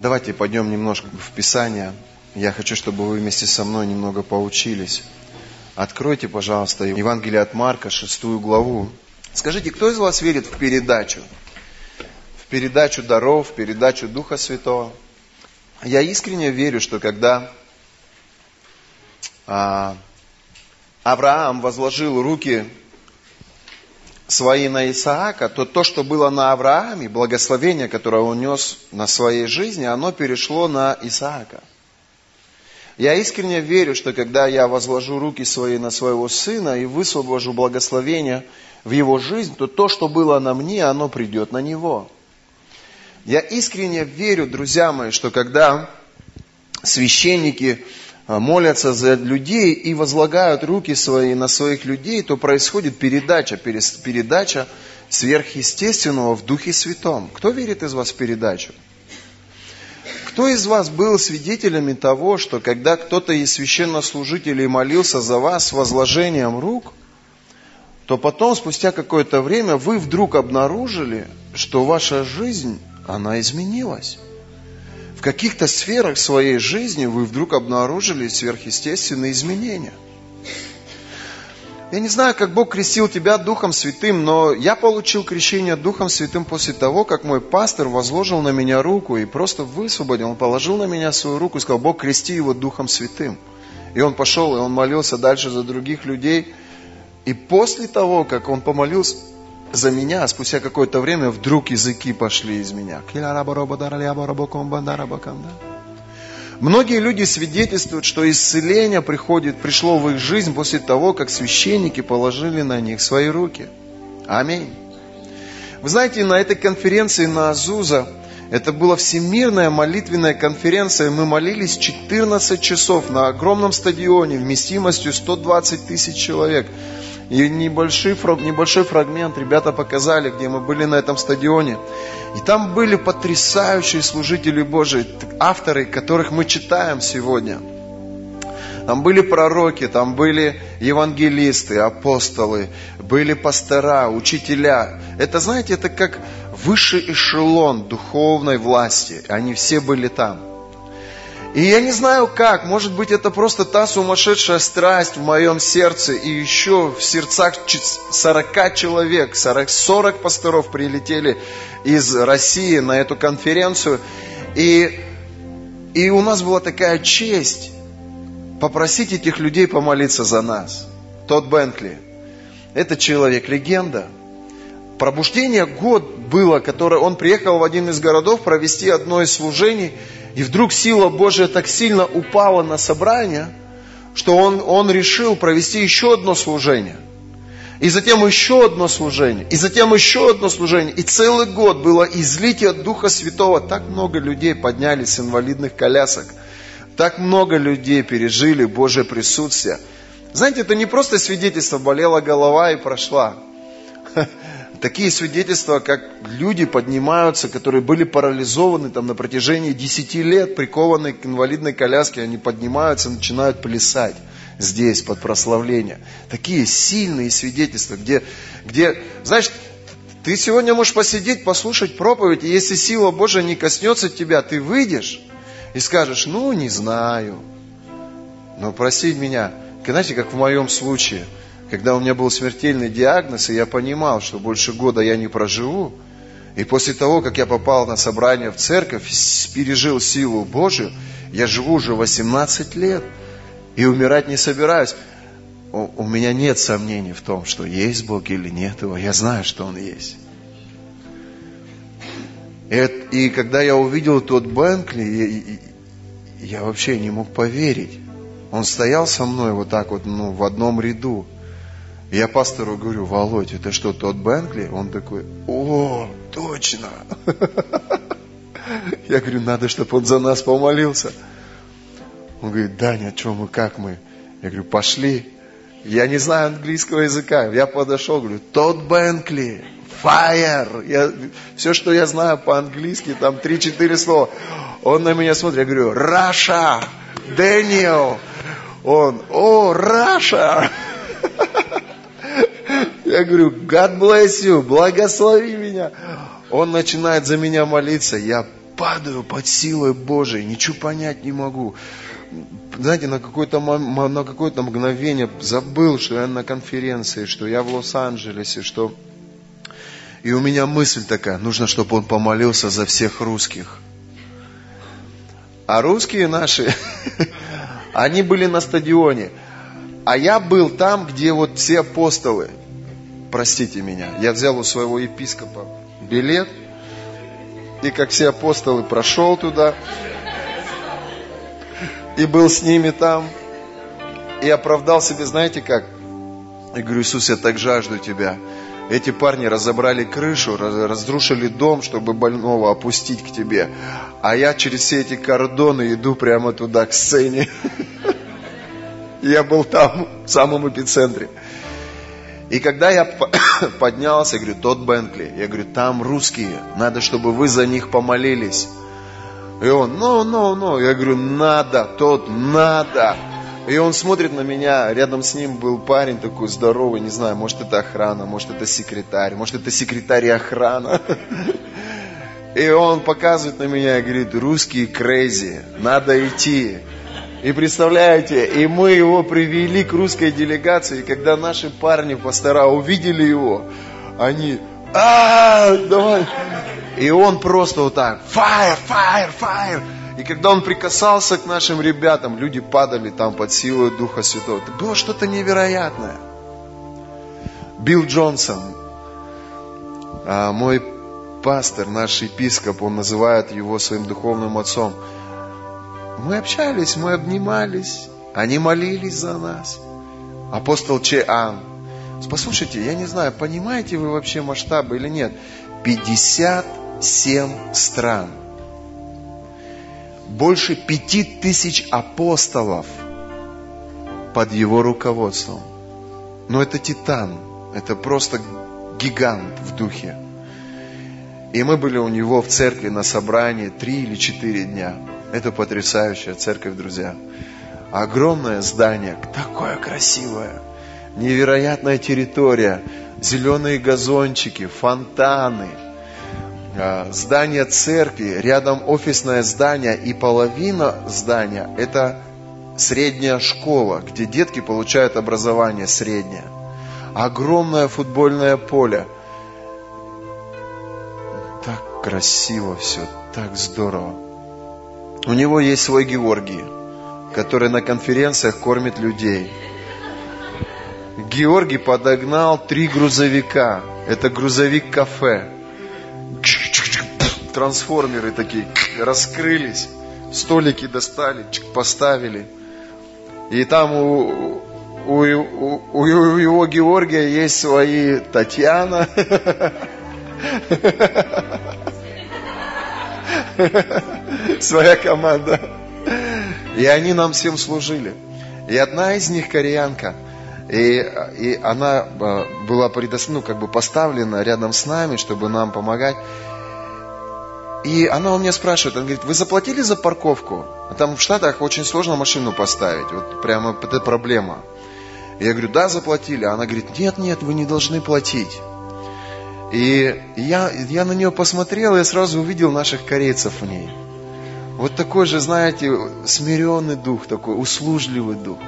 Давайте пойдем немножко в Писание. Я хочу, чтобы вы вместе со мной немного поучились. Откройте, пожалуйста, Евангелие от Марка, шестую главу. Скажите, кто из вас верит в передачу? В передачу даров, в передачу Духа Святого? Я искренне верю, что когда а, Авраам возложил руки свои на Исаака, то то, что было на Аврааме, благословение, которое он нес на своей жизни, оно перешло на Исаака. Я искренне верю, что когда я возложу руки свои на своего сына и высвобожу благословение в его жизнь, то то, что было на мне, оно придет на него. Я искренне верю, друзья мои, что когда священники молятся за людей и возлагают руки свои на своих людей, то происходит передача, передача сверхъестественного в Духе Святом. Кто верит из вас в передачу? Кто из вас был свидетелями того, что когда кто-то из священнослужителей молился за вас с возложением рук, то потом, спустя какое-то время, вы вдруг обнаружили, что ваша жизнь, она изменилась в каких-то сферах своей жизни вы вдруг обнаружили сверхъестественные изменения. Я не знаю, как Бог крестил тебя Духом Святым, но я получил крещение Духом Святым после того, как мой пастор возложил на меня руку и просто высвободил. Он положил на меня свою руку и сказал, Бог, крести его Духом Святым. И он пошел, и он молился дальше за других людей. И после того, как он помолился, за меня, а спустя какое-то время вдруг языки пошли из меня. Многие люди свидетельствуют, что исцеление приходит, пришло в их жизнь после того, как священники положили на них свои руки. Аминь. Вы знаете, на этой конференции на Азуза, это была всемирная молитвенная конференция, мы молились 14 часов на огромном стадионе вместимостью 120 тысяч человек. И небольшой, небольшой фрагмент ребята показали, где мы были на этом стадионе. И там были потрясающие служители Божии, авторы, которых мы читаем сегодня. Там были пророки, там были евангелисты, апостолы, были пастора, учителя. Это, знаете, это как высший эшелон духовной власти. Они все были там. И я не знаю как, может быть это просто та сумасшедшая страсть в моем сердце и еще в сердцах 40 человек, 40, 40 пасторов прилетели из России на эту конференцию. И, и у нас была такая честь попросить этих людей помолиться за нас. Тот Бенкли. Это человек, легенда. Пробуждение год было, которое он приехал в один из городов провести одно из служений – и вдруг сила Божия так сильно упала на собрание, что он, он решил провести еще одно служение. И затем еще одно служение. И затем еще одно служение. И целый год было излитие Духа Святого. Так много людей поднялись с инвалидных колясок. Так много людей пережили Божье присутствие. Знаете, это не просто свидетельство, болела голова и прошла такие свидетельства, как люди поднимаются, которые были парализованы там, на протяжении 10 лет, прикованы к инвалидной коляске, они поднимаются, начинают плясать здесь под прославление. Такие сильные свидетельства, где, где знаешь, ты сегодня можешь посидеть, послушать проповедь, и если сила Божия не коснется тебя, ты выйдешь и скажешь, ну, не знаю. Но прости меня, знаете, как в моем случае – когда у меня был смертельный диагноз, и я понимал, что больше года я не проживу, и после того, как я попал на собрание в церковь, пережил силу Божию, я живу уже 18 лет и умирать не собираюсь. У меня нет сомнений в том, что есть Бог или нет его. Я знаю, что Он есть. И, когда я увидел тот Бенкли, я, я вообще не мог поверить. Он стоял со мной вот так вот ну, в одном ряду. Я пастору говорю, Володь, это что, тот Бенкли? Он такой, о, точно. Я говорю, надо, чтобы он за нас помолился. Он говорит, Даня, что мы, как мы? Я говорю, пошли. Я не знаю английского языка. Я подошел, говорю, Todd Bentley, fire. Я, все, что я знаю по-английски, там 3-4 слова. Он на меня смотрит, я говорю, Russia, Daniel. Он, о, Russia. Я говорю, God bless you, благослови меня. Он начинает за меня молиться. Я падаю под силой Божией, ничего понять не могу. Знаете, на какое-то, на какое-то мгновение забыл, что я на конференции, что я в Лос-Анджелесе, что... И у меня мысль такая, нужно, чтобы он помолился за всех русских. А русские наши, они были на стадионе. А я был там, где вот все апостолы. Простите меня. Я взял у своего епископа билет. И как все апостолы прошел туда. И был с ними там. И оправдал себе, знаете как? Я говорю, Иисус, я так жажду Тебя. Эти парни разобрали крышу, разрушили дом, чтобы больного опустить к тебе. А я через все эти кордоны иду прямо туда, к сцене. Я был там, в самом эпицентре. И когда я поднялся, я говорю, тот Бентли, я говорю, там русские, надо, чтобы вы за них помолились. И он, ну, ну, ну, я говорю, надо, тот, надо. И он смотрит на меня, рядом с ним был парень такой здоровый, не знаю, может это охрана, может это секретарь, может это секретарь и охрана. И он показывает на меня и говорит, русские крейзи, надо идти. И представляете, и мы его привели к русской делегации, и когда наши парни, пастора, увидели его, они, а, давай. И он просто вот так, fire, fire, fire. И когда он прикасался к нашим ребятам, люди падали там под силой Духа Святого. Это было что-то невероятное. Билл Джонсон, а, мой пастор, наш епископ, он называет его своим духовным отцом – мы общались, мы обнимались, они молились за нас. Апостол Чеан. Послушайте, я не знаю, понимаете вы вообще масштабы или нет. 57 стран. Больше пяти тысяч апостолов под его руководством. Но это титан, это просто гигант в духе. И мы были у него в церкви на собрании три или четыре дня. Это потрясающая церковь, друзья. Огромное здание, такое красивое, невероятная территория, зеленые газончики, фонтаны, а, здание церкви, рядом офисное здание и половина здания – это средняя школа, где детки получают образование среднее. Огромное футбольное поле. Так красиво все, так здорово. У него есть свой Георгий, который на конференциях кормит людей. Георгий подогнал три грузовика. Это грузовик-кафе. Трансформеры такие раскрылись. Столики достали, поставили. И там у, у, у, у его Георгия есть свои Татьяна. Своя команда. И они нам всем служили. И одна из них кореянка. И, и она э, была предос... ну, как бы поставлена рядом с нами, чтобы нам помогать. И она у меня спрашивает, она говорит, вы заплатили за парковку? Там в Штатах очень сложно машину поставить, вот прямо это проблема. Я говорю, да, заплатили. Она говорит, нет, нет, вы не должны платить. И я, я на нее посмотрел, и сразу увидел наших корейцев в ней. Вот такой же, знаете, смиренный дух, такой услужливый дух.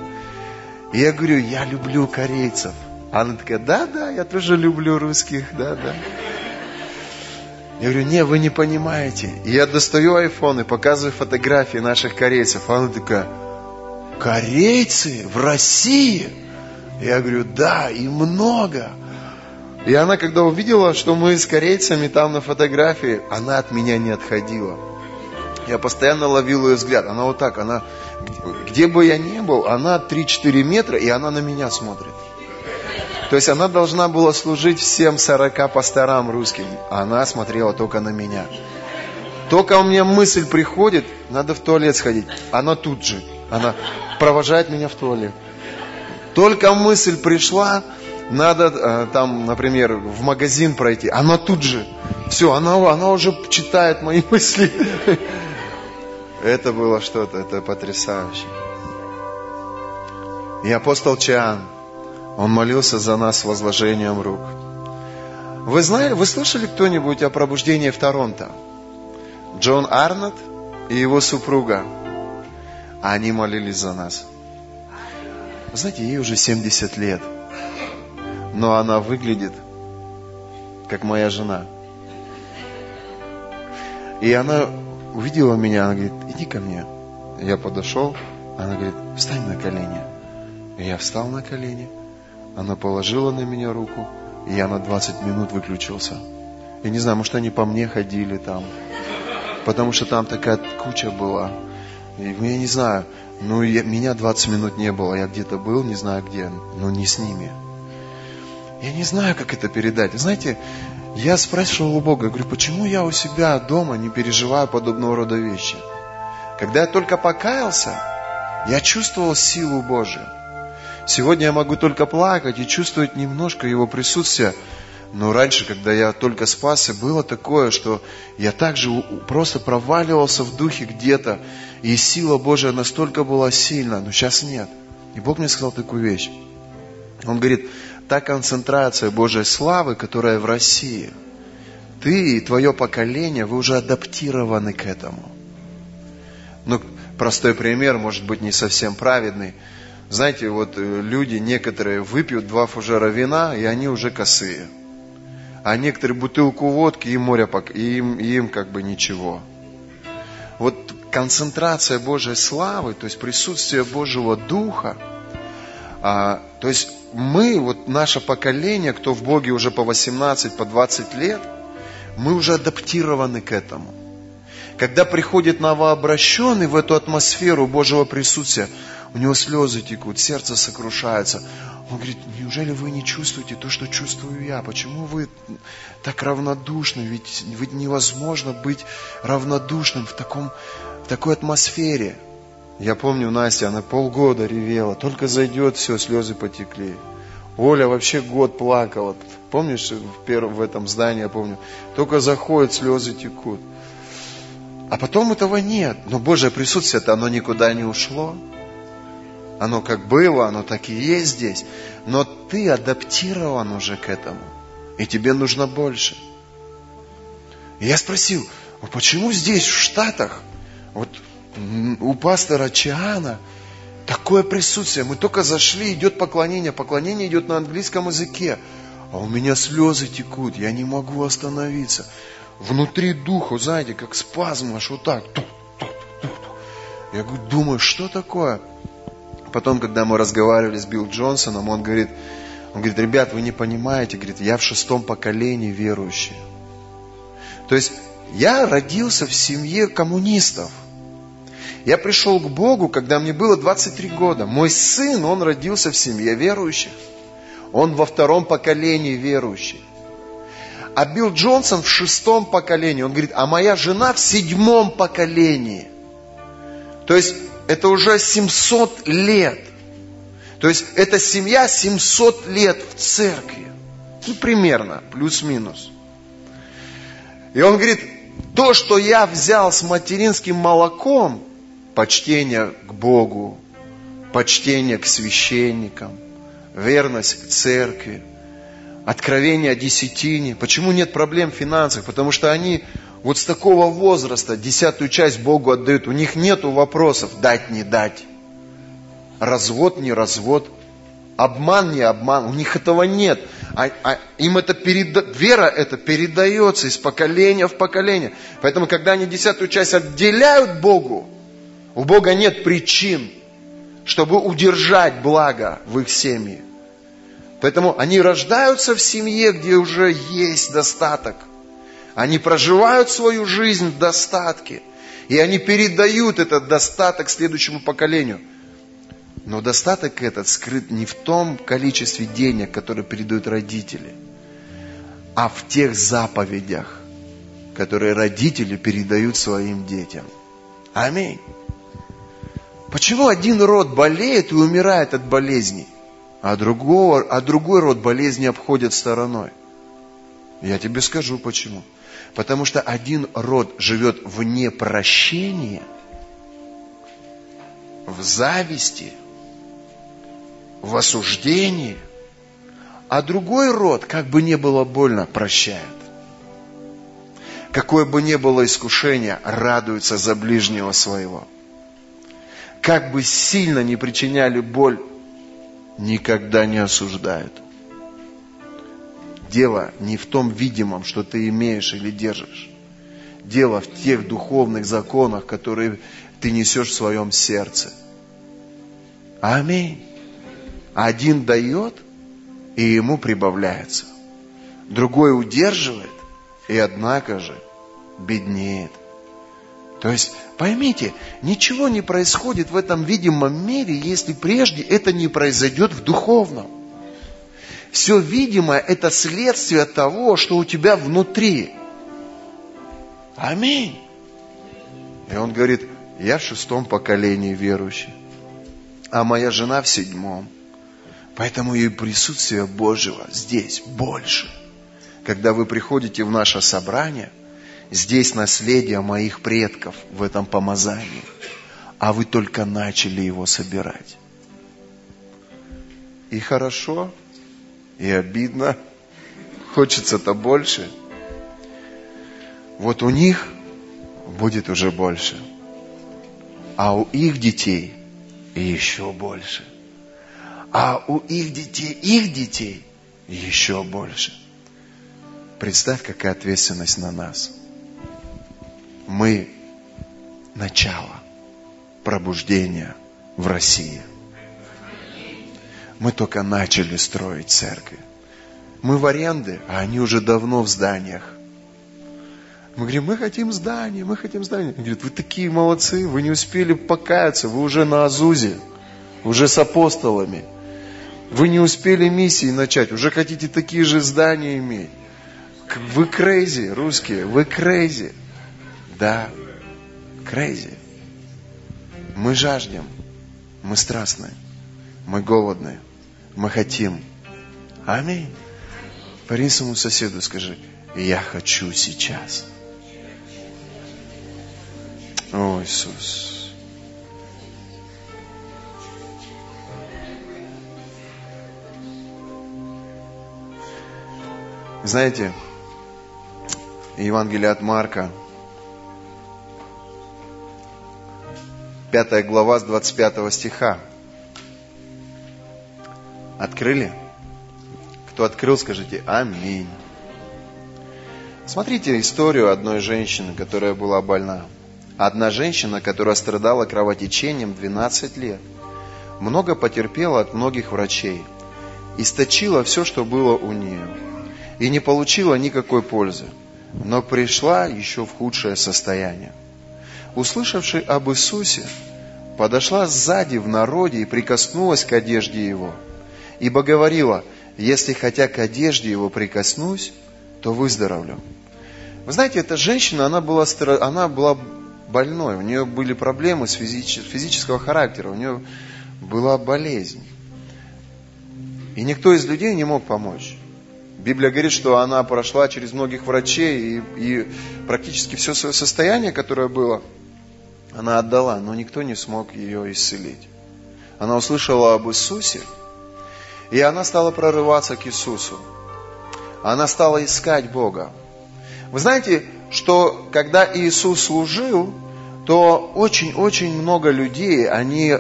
И я говорю, я люблю корейцев. Она такая, да, да, я тоже люблю русских, да, да. Я говорю, не, вы не понимаете. И я достаю iPhone и показываю фотографии наших корейцев. Она такая, корейцы в России? Я говорю, да, и много. И она, когда увидела, что мы с корейцами там на фотографии, она от меня не отходила. Я постоянно ловил ее взгляд. Она вот так, она, где бы я ни был, она 3-4 метра, и она на меня смотрит. То есть она должна была служить всем 40 пасторам русским, а она смотрела только на меня. Только у меня мысль приходит, надо в туалет сходить. Она тут же, она провожает меня в туалет. Только мысль пришла, надо э, там, например, в магазин пройти, она тут же, все, она, она уже читает мои мысли. Это было что-то, это потрясающе. И апостол Чиан, он молился за нас возложением рук. Вы знали, вы слышали кто-нибудь о пробуждении в Торонто? Джон Арнольд и его супруга, они молились за нас. Знаете, ей уже 70 лет, но она выглядит как моя жена. И она увидела меня, она говорит, иди ко мне. Я подошел, она говорит, встань на колени. И я встал на колени. Она положила на меня руку, и я на 20 минут выключился. Я не знаю, может, они по мне ходили там. Потому что там такая куча была. И я не знаю, ну, я, меня 20 минут не было. Я где-то был, не знаю где, но не с ними. Я не знаю, как это передать. Знаете, я спрашивал у Бога, говорю, почему я у себя дома не переживаю подобного рода вещи? Когда я только покаялся, я чувствовал силу Божию. Сегодня я могу только плакать и чувствовать немножко Его присутствия. Но раньше, когда я только спасся, было такое, что я также просто проваливался в духе где-то, и сила Божия настолько была сильна, но сейчас нет. И Бог мне сказал такую вещь. Он говорит, та концентрация Божьей славы, которая в России, ты и твое поколение, вы уже адаптированы к этому. Ну, простой пример, может быть, не совсем праведный. Знаете, вот э, люди некоторые выпьют два фужера вина, и они уже косые. А некоторые бутылку водки и море, и им, и им как бы ничего. Вот концентрация Божьей славы, то есть присутствие Божьего Духа, а, то есть мы, вот наше поколение, кто в Боге уже по 18, по 20 лет, мы уже адаптированы к этому. Когда приходит новообращенный в эту атмосферу Божьего присутствия, у него слезы текут, сердце сокрушается. Он говорит, неужели вы не чувствуете то, что чувствую я? Почему вы так равнодушны? Ведь, ведь невозможно быть равнодушным в, таком, в такой атмосфере. Я помню, Настя, она полгода ревела. Только зайдет, все, слезы потекли. Оля вообще год плакала. Помнишь, в, первом, в этом здании, я помню, только заходит, слезы текут. А потом этого нет. Но Божье присутствие-то, оно никуда не ушло. Оно как было, оно так и есть здесь. Но ты адаптирован уже к этому. И тебе нужно больше. И я спросил, а почему здесь, в Штатах, вот у пастора Чиана, такое присутствие. Мы только зашли, идет поклонение. Поклонение идет на английском языке. А у меня слезы текут, я не могу остановиться. Внутри духа, знаете, как спазм аж вот так. Я говорю, думаю, что такое? Потом, когда мы разговаривали с Билл Джонсоном, он говорит, он говорит, ребят, вы не понимаете, говорит, я в шестом поколении верующий. То есть я родился в семье коммунистов. Я пришел к Богу, когда мне было 23 года. Мой сын, он родился в семье верующих. Он во втором поколении верующий. А Билл Джонсон в шестом поколении. Он говорит, а моя жена в седьмом поколении. То есть это уже 700 лет. То есть эта семья 700 лет в церкви. Ну, примерно, плюс-минус. И он говорит, то, что я взял с материнским молоком, почтение к Богу, почтение к священникам, верность к церкви, откровение о десятине. Почему нет проблем в финансах? Потому что они вот с такого возраста десятую часть Богу отдают. У них нет вопросов дать, не дать. Развод, не развод. Обман, не обман. У них этого нет. А, а им это переда... вера это передается из поколения в поколение. Поэтому, когда они десятую часть отделяют Богу, у Бога нет причин, чтобы удержать благо в их семье. Поэтому они рождаются в семье, где уже есть достаток – они проживают свою жизнь в достатке. И они передают этот достаток следующему поколению. Но достаток этот скрыт не в том количестве денег, которые передают родители, а в тех заповедях, которые родители передают своим детям. Аминь. Почему один род болеет и умирает от болезней, а, другого, а другой род болезни обходит стороной? Я тебе скажу почему. Потому что один род живет в непрощении, в зависти, в осуждении, а другой род, как бы не было больно, прощает. какое бы ни было искушение, радуются за ближнего своего. Как бы сильно не причиняли боль, никогда не осуждают. Дело не в том видимом, что ты имеешь или держишь. Дело в тех духовных законах, которые ты несешь в своем сердце. Аминь. Один дает, и ему прибавляется. Другой удерживает, и однако же беднеет. То есть, поймите, ничего не происходит в этом видимом мире, если прежде это не произойдет в духовном. Все видимое – это следствие того, что у тебя внутри. Аминь. И он говорит, я в шестом поколении верующий, а моя жена в седьмом. Поэтому и присутствие Божьего здесь больше. Когда вы приходите в наше собрание, здесь наследие моих предков в этом помазании, а вы только начали его собирать. И хорошо, и обидно, хочется-то больше. Вот у них будет уже больше, а у их детей еще больше а у их детей, их детей еще больше. Представь, какая ответственность на нас. Мы начало пробуждения в России. Мы только начали строить церкви. Мы в аренде, а они уже давно в зданиях. Мы говорим, мы хотим здание, мы хотим здание. Они говорят, вы такие молодцы, вы не успели покаяться, вы уже на Азузе, уже с апостолами. Вы не успели миссии начать, уже хотите такие же здания иметь. Вы crazy, русские, вы crazy. Да, crazy. Мы жаждем, мы страстные, мы голодные, мы хотим. Аминь. Парень своему соседу скажи, я хочу сейчас. О, Иисус. Знаете, Евангелие от Марка, 5 глава с 25 стиха. Открыли? Кто открыл, скажите Аминь. Смотрите историю одной женщины, которая была больна. Одна женщина, которая страдала кровотечением 12 лет. Много потерпела от многих врачей. Источила все, что было у нее и не получила никакой пользы, но пришла еще в худшее состояние. Услышавший об Иисусе, подошла сзади в народе и прикоснулась к одежде Его, ибо говорила, если хотя к одежде Его прикоснусь, то выздоровлю. Вы знаете, эта женщина, она была, она была больной, у нее были проблемы с физического характера, у нее была болезнь. И никто из людей не мог помочь. Библия говорит, что она прошла через многих врачей и, и практически все свое состояние, которое было, она отдала, но никто не смог ее исцелить. Она услышала об Иисусе, и она стала прорываться к Иисусу. Она стала искать Бога. Вы знаете, что когда Иисус служил, то очень-очень много людей, они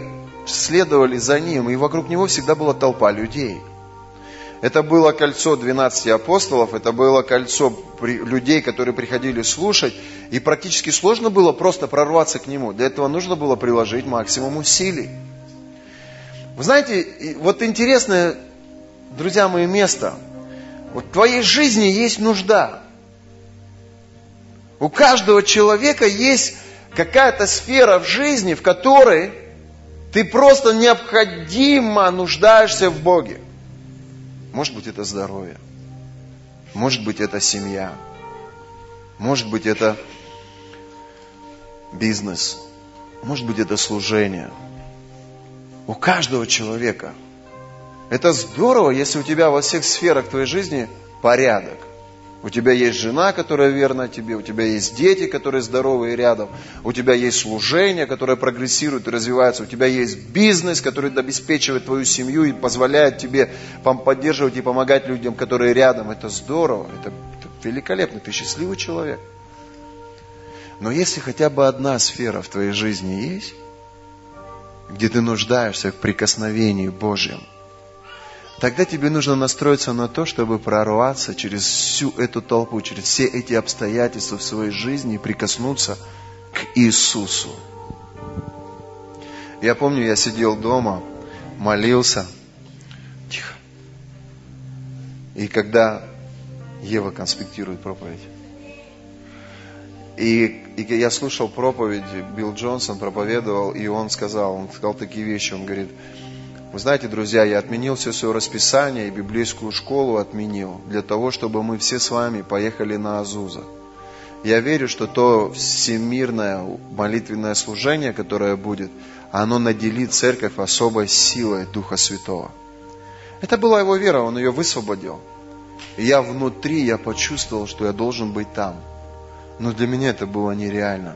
следовали за Ним, и вокруг Него всегда была толпа людей – это было кольцо 12 апостолов, это было кольцо людей, которые приходили слушать, и практически сложно было просто прорваться к нему. Для этого нужно было приложить максимум усилий. Вы знаете, вот интересное, друзья мои, место. Вот в твоей жизни есть нужда. У каждого человека есть какая-то сфера в жизни, в которой ты просто необходимо нуждаешься в Боге. Может быть, это здоровье. Может быть, это семья. Может быть, это бизнес. Может быть, это служение. У каждого человека. Это здорово, если у тебя во всех сферах твоей жизни порядок. У тебя есть жена, которая верна тебе, у тебя есть дети, которые здоровые рядом, у тебя есть служение, которое прогрессирует и развивается, у тебя есть бизнес, который обеспечивает твою семью и позволяет тебе поддерживать и помогать людям, которые рядом. Это здорово, это, это великолепно, ты счастливый человек. Но если хотя бы одна сфера в твоей жизни есть, где ты нуждаешься в прикосновении Божьем, тогда тебе нужно настроиться на то, чтобы прорваться через всю эту толпу, через все эти обстоятельства в своей жизни и прикоснуться к Иисусу. Я помню, я сидел дома, молился. Тихо. И когда Ева конспектирует проповедь, и, и я слушал проповедь, Билл Джонсон проповедовал, и он сказал, он сказал такие вещи, он говорит, вы знаете, друзья, я отменил все свое расписание и библейскую школу отменил для того, чтобы мы все с вами поехали на Азуза. Я верю, что то всемирное молитвенное служение, которое будет, оно наделит церковь особой силой Духа Святого. Это была его вера, он ее высвободил. И я внутри, я почувствовал, что я должен быть там – но для меня это было нереально.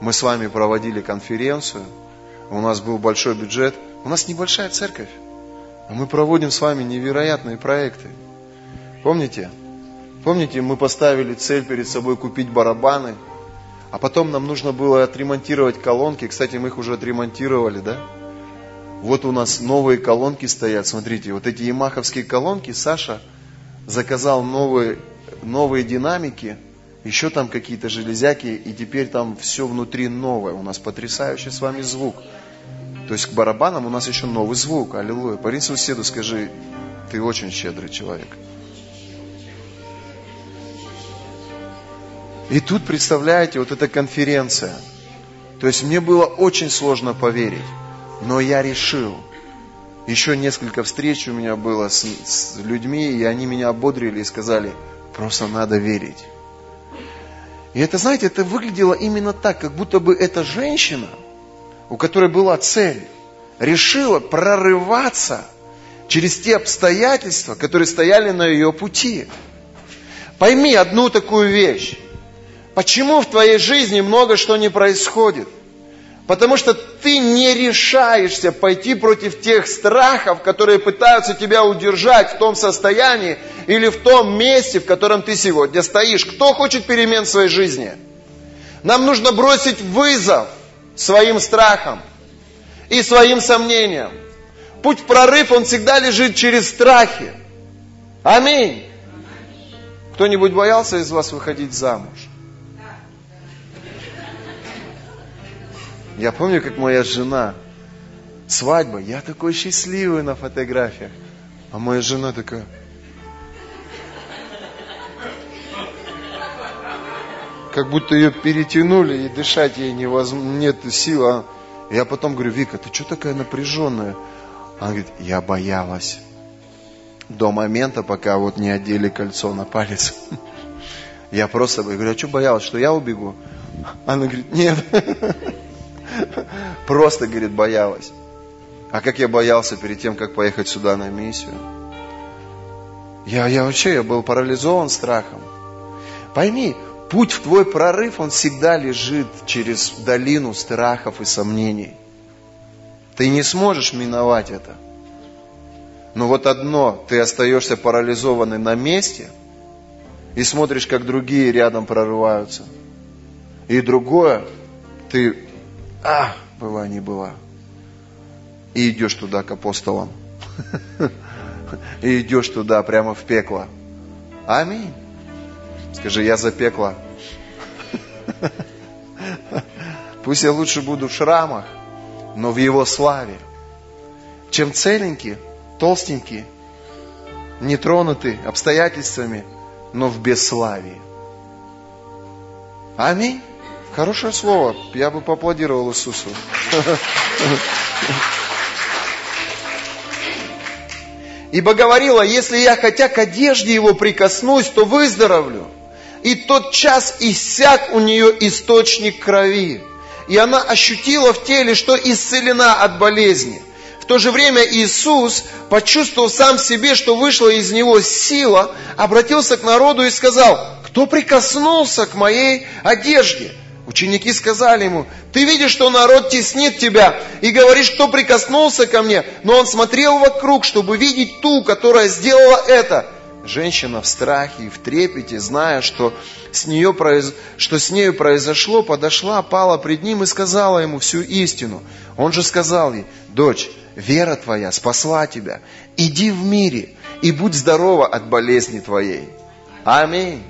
Мы с вами проводили конференцию, у нас был большой бюджет, у нас небольшая церковь, а мы проводим с вами невероятные проекты. Помните? Помните, мы поставили цель перед собой купить барабаны, а потом нам нужно было отремонтировать колонки. Кстати, мы их уже отремонтировали, да? Вот у нас новые колонки стоят, смотрите, вот эти ямаховские колонки, Саша заказал новые, новые динамики – еще там какие-то железяки, и теперь там все внутри новое. У нас потрясающий с вами звук. То есть к барабанам у нас еще новый звук. Аллилуйя. Парень соседу скажи, ты очень щедрый человек. И тут, представляете, вот эта конференция. То есть мне было очень сложно поверить, но я решил. Еще несколько встреч у меня было с, с людьми, и они меня ободрили и сказали, просто надо верить. И это, знаете, это выглядело именно так, как будто бы эта женщина, у которой была цель, решила прорываться через те обстоятельства, которые стояли на ее пути. Пойми одну такую вещь. Почему в твоей жизни много что не происходит? Потому что ты не решаешься пойти против тех страхов, которые пытаются тебя удержать в том состоянии или в том месте, в котором ты сегодня стоишь. Кто хочет перемен в своей жизни? Нам нужно бросить вызов своим страхам и своим сомнениям. Путь в прорыв, он всегда лежит через страхи. Аминь. Кто-нибудь боялся из вас выходить замуж? Я помню, как моя жена, свадьба, я такой счастливый на фотографиях. А моя жена такая, как будто ее перетянули и дышать ей невозможно, нет сил. А я потом говорю, Вика, ты что такая напряженная? Она говорит, я боялась. До момента, пока вот не одели кольцо на палец. Я просто говорю, а что боялась, что я убегу? Она говорит, нет. Просто, говорит, боялась. А как я боялся перед тем, как поехать сюда на миссию? Я, я вообще, я был парализован страхом. Пойми, путь в твой прорыв, он всегда лежит через долину страхов и сомнений. Ты не сможешь миновать это. Но вот одно, ты остаешься парализованный на месте и смотришь, как другие рядом прорываются. И другое, ты а, была не была. И идешь туда к апостолам. И идешь туда прямо в пекло. Аминь. Скажи, я за пекло. Пусть я лучше буду в шрамах, но в его славе. Чем целенький, толстенький, не тронутый обстоятельствами, но в бесславии. Аминь. Хорошее слово. Я бы поаплодировал Иисусу. Ибо говорила, если я хотя к одежде его прикоснусь, то выздоровлю. И тот час иссяк у нее источник крови. И она ощутила в теле, что исцелена от болезни. В то же время Иисус, почувствовав сам себе, что вышла из него сила, обратился к народу и сказал, кто прикоснулся к моей одежде? Ученики сказали ему, ты видишь, что народ теснит тебя, и говоришь, кто прикоснулся ко мне, но он смотрел вокруг, чтобы видеть ту, которая сделала это. Женщина в страхе и в трепете, зная, что с, нее произ... что с нею произошло, подошла, пала пред ним и сказала ему всю истину. Он же сказал ей, дочь, вера твоя спасла тебя. Иди в мире и будь здорова от болезни твоей. Аминь.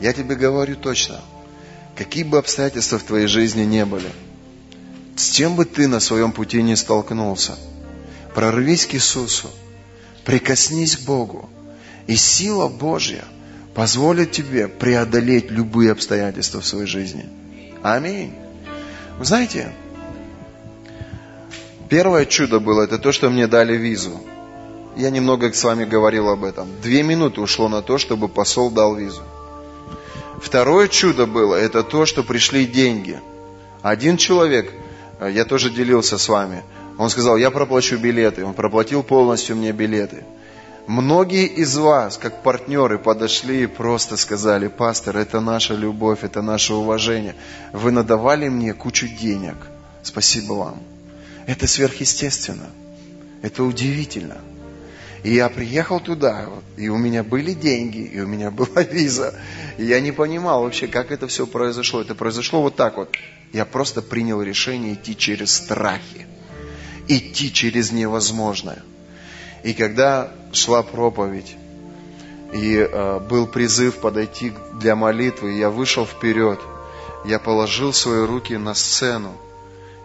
Я тебе говорю точно, какие бы обстоятельства в твоей жизни не были, с чем бы ты на своем пути не столкнулся, прорвись к Иисусу, прикоснись к Богу, и сила Божья позволит тебе преодолеть любые обстоятельства в своей жизни. Аминь. Вы знаете, первое чудо было, это то, что мне дали визу. Я немного с вами говорил об этом. Две минуты ушло на то, чтобы посол дал визу. Второе чудо было, это то, что пришли деньги. Один человек, э, я тоже делился с вами, он сказал, я проплачу билеты. Он проплатил полностью мне билеты. Многие из вас, как партнеры, подошли и просто сказали, пастор, это наша любовь, это наше уважение. Вы надавали мне кучу денег. Спасибо вам. Это сверхъестественно. Это удивительно. И я приехал туда, и у меня были деньги, и у меня была виза. И я не понимал вообще, как это все произошло. Это произошло вот так вот. Я просто принял решение идти через страхи. Идти через невозможное. И когда шла проповедь, и э, был призыв подойти для молитвы, я вышел вперед, я положил свои руки на сцену.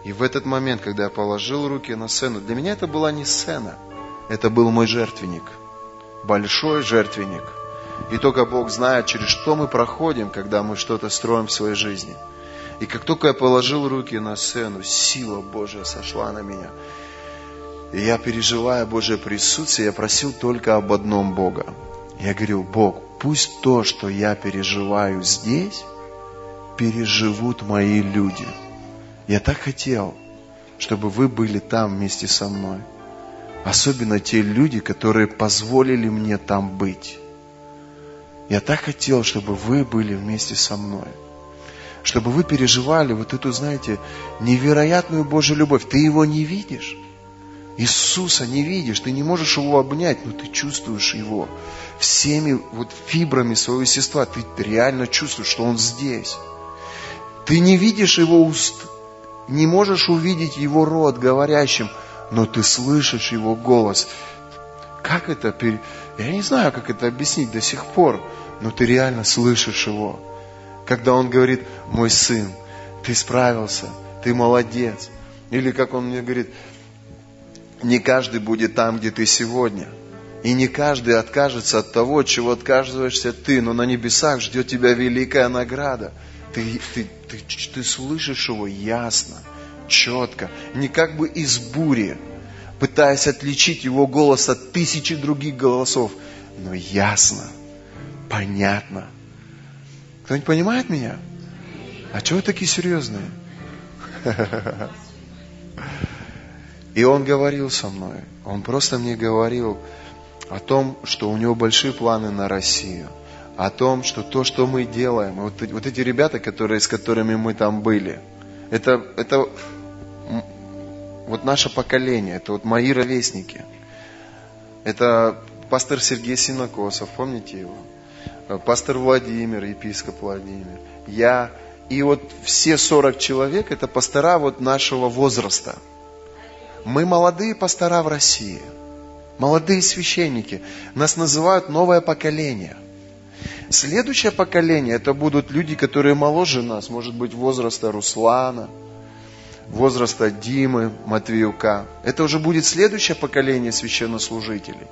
И в этот момент, когда я положил руки на сцену, для меня это была не сцена, это был мой жертвенник, большой жертвенник. И только Бог знает, через что мы проходим, когда мы что-то строим в своей жизни. И как только я положил руки на сцену, сила Божья сошла на меня. И я, переживая Божье присутствие, я просил только об одном Бога. Я говорил, Бог, пусть то, что я переживаю здесь, переживут мои люди. Я так хотел, чтобы вы были там вместе со мной. Особенно те люди, которые позволили мне там быть. Я так хотел, чтобы вы были вместе со мной. Чтобы вы переживали вот эту, знаете, невероятную Божью любовь. Ты его не видишь. Иисуса не видишь, ты не можешь его обнять, но ты чувствуешь его всеми вот фибрами своего естества. Ты реально чувствуешь, что он здесь. Ты не видишь его уст, не можешь увидеть его рот говорящим, но ты слышишь его голос. Как это? Я не знаю, как это объяснить до сих пор, но ты реально слышишь его. Когда он говорит, мой сын, ты справился, ты молодец. Или как он мне говорит, не каждый будет там, где ты сегодня. И не каждый откажется от того, чего отказываешься ты, но на небесах ждет тебя великая награда. Ты, ты, ты, ты слышишь его ясно, четко, не как бы из бури, пытаясь отличить его голос от тысячи других голосов, но ясно, понятно. Кто-нибудь понимает меня? А чего вы такие серьезные? И он говорил со мной. Он просто мне говорил о том, что у него большие планы на Россию. О том, что то, что мы делаем, вот, вот эти ребята, которые, с которыми мы там были, это, это вот наше поколение, это вот мои ровесники. Это пастор Сергей Синокосов, помните его? Пастор Владимир, епископ Владимир. Я. И вот все 40 человек, это пастора вот нашего возраста – мы молодые пастора в России, молодые священники. Нас называют новое поколение. Следующее поколение, это будут люди, которые моложе нас, может быть, возраста Руслана, возраста Димы, Матвеюка. Это уже будет следующее поколение священнослужителей.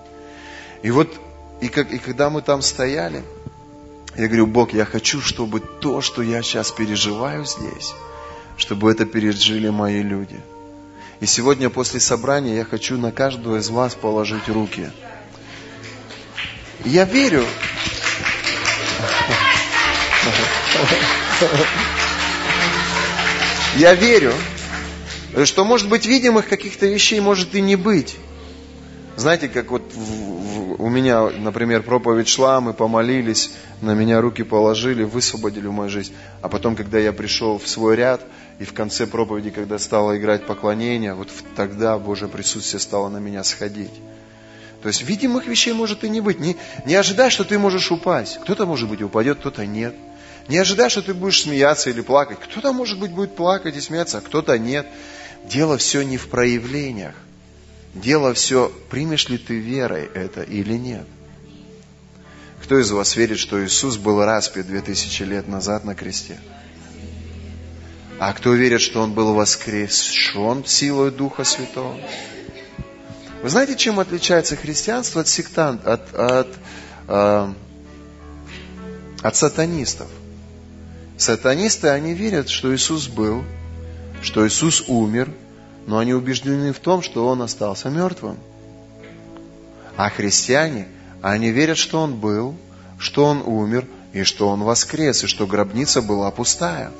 И вот, и, как, и когда мы там стояли, я говорю, Бог, я хочу, чтобы то, что я сейчас переживаю здесь, чтобы это пережили мои люди – и сегодня после собрания я хочу на каждого из вас положить руки. Я верю. Я верю, что может быть видимых каких-то вещей может и не быть. Знаете, как вот в, в, у меня, например, проповедь шла, мы помолились, на меня руки положили, высвободили мою жизнь. А потом, когда я пришел в свой ряд, и в конце проповеди, когда стало играть поклонение, вот тогда Божье присутствие стало на меня сходить. То есть видимых вещей может и не быть. Не, не ожидай, что ты можешь упасть. Кто-то, может быть, упадет, кто-то нет. Не ожидай, что ты будешь смеяться или плакать. Кто-то, может быть, будет плакать и смеяться, а кто-то нет. Дело все не в проявлениях. Дело все, примешь ли ты верой это или нет. Кто из вас верит, что Иисус был распят две тысячи лет назад на кресте? А кто верит, что Он был воскрешен силой Духа Святого? Вы знаете, чем отличается христианство от сектант, от, от, э, от сатанистов? Сатанисты, они верят, что Иисус был, что Иисус умер, но они убеждены в том, что Он остался мертвым. А христиане, они верят, что Он был, что Он умер, и что Он воскрес, и что гробница была пустая.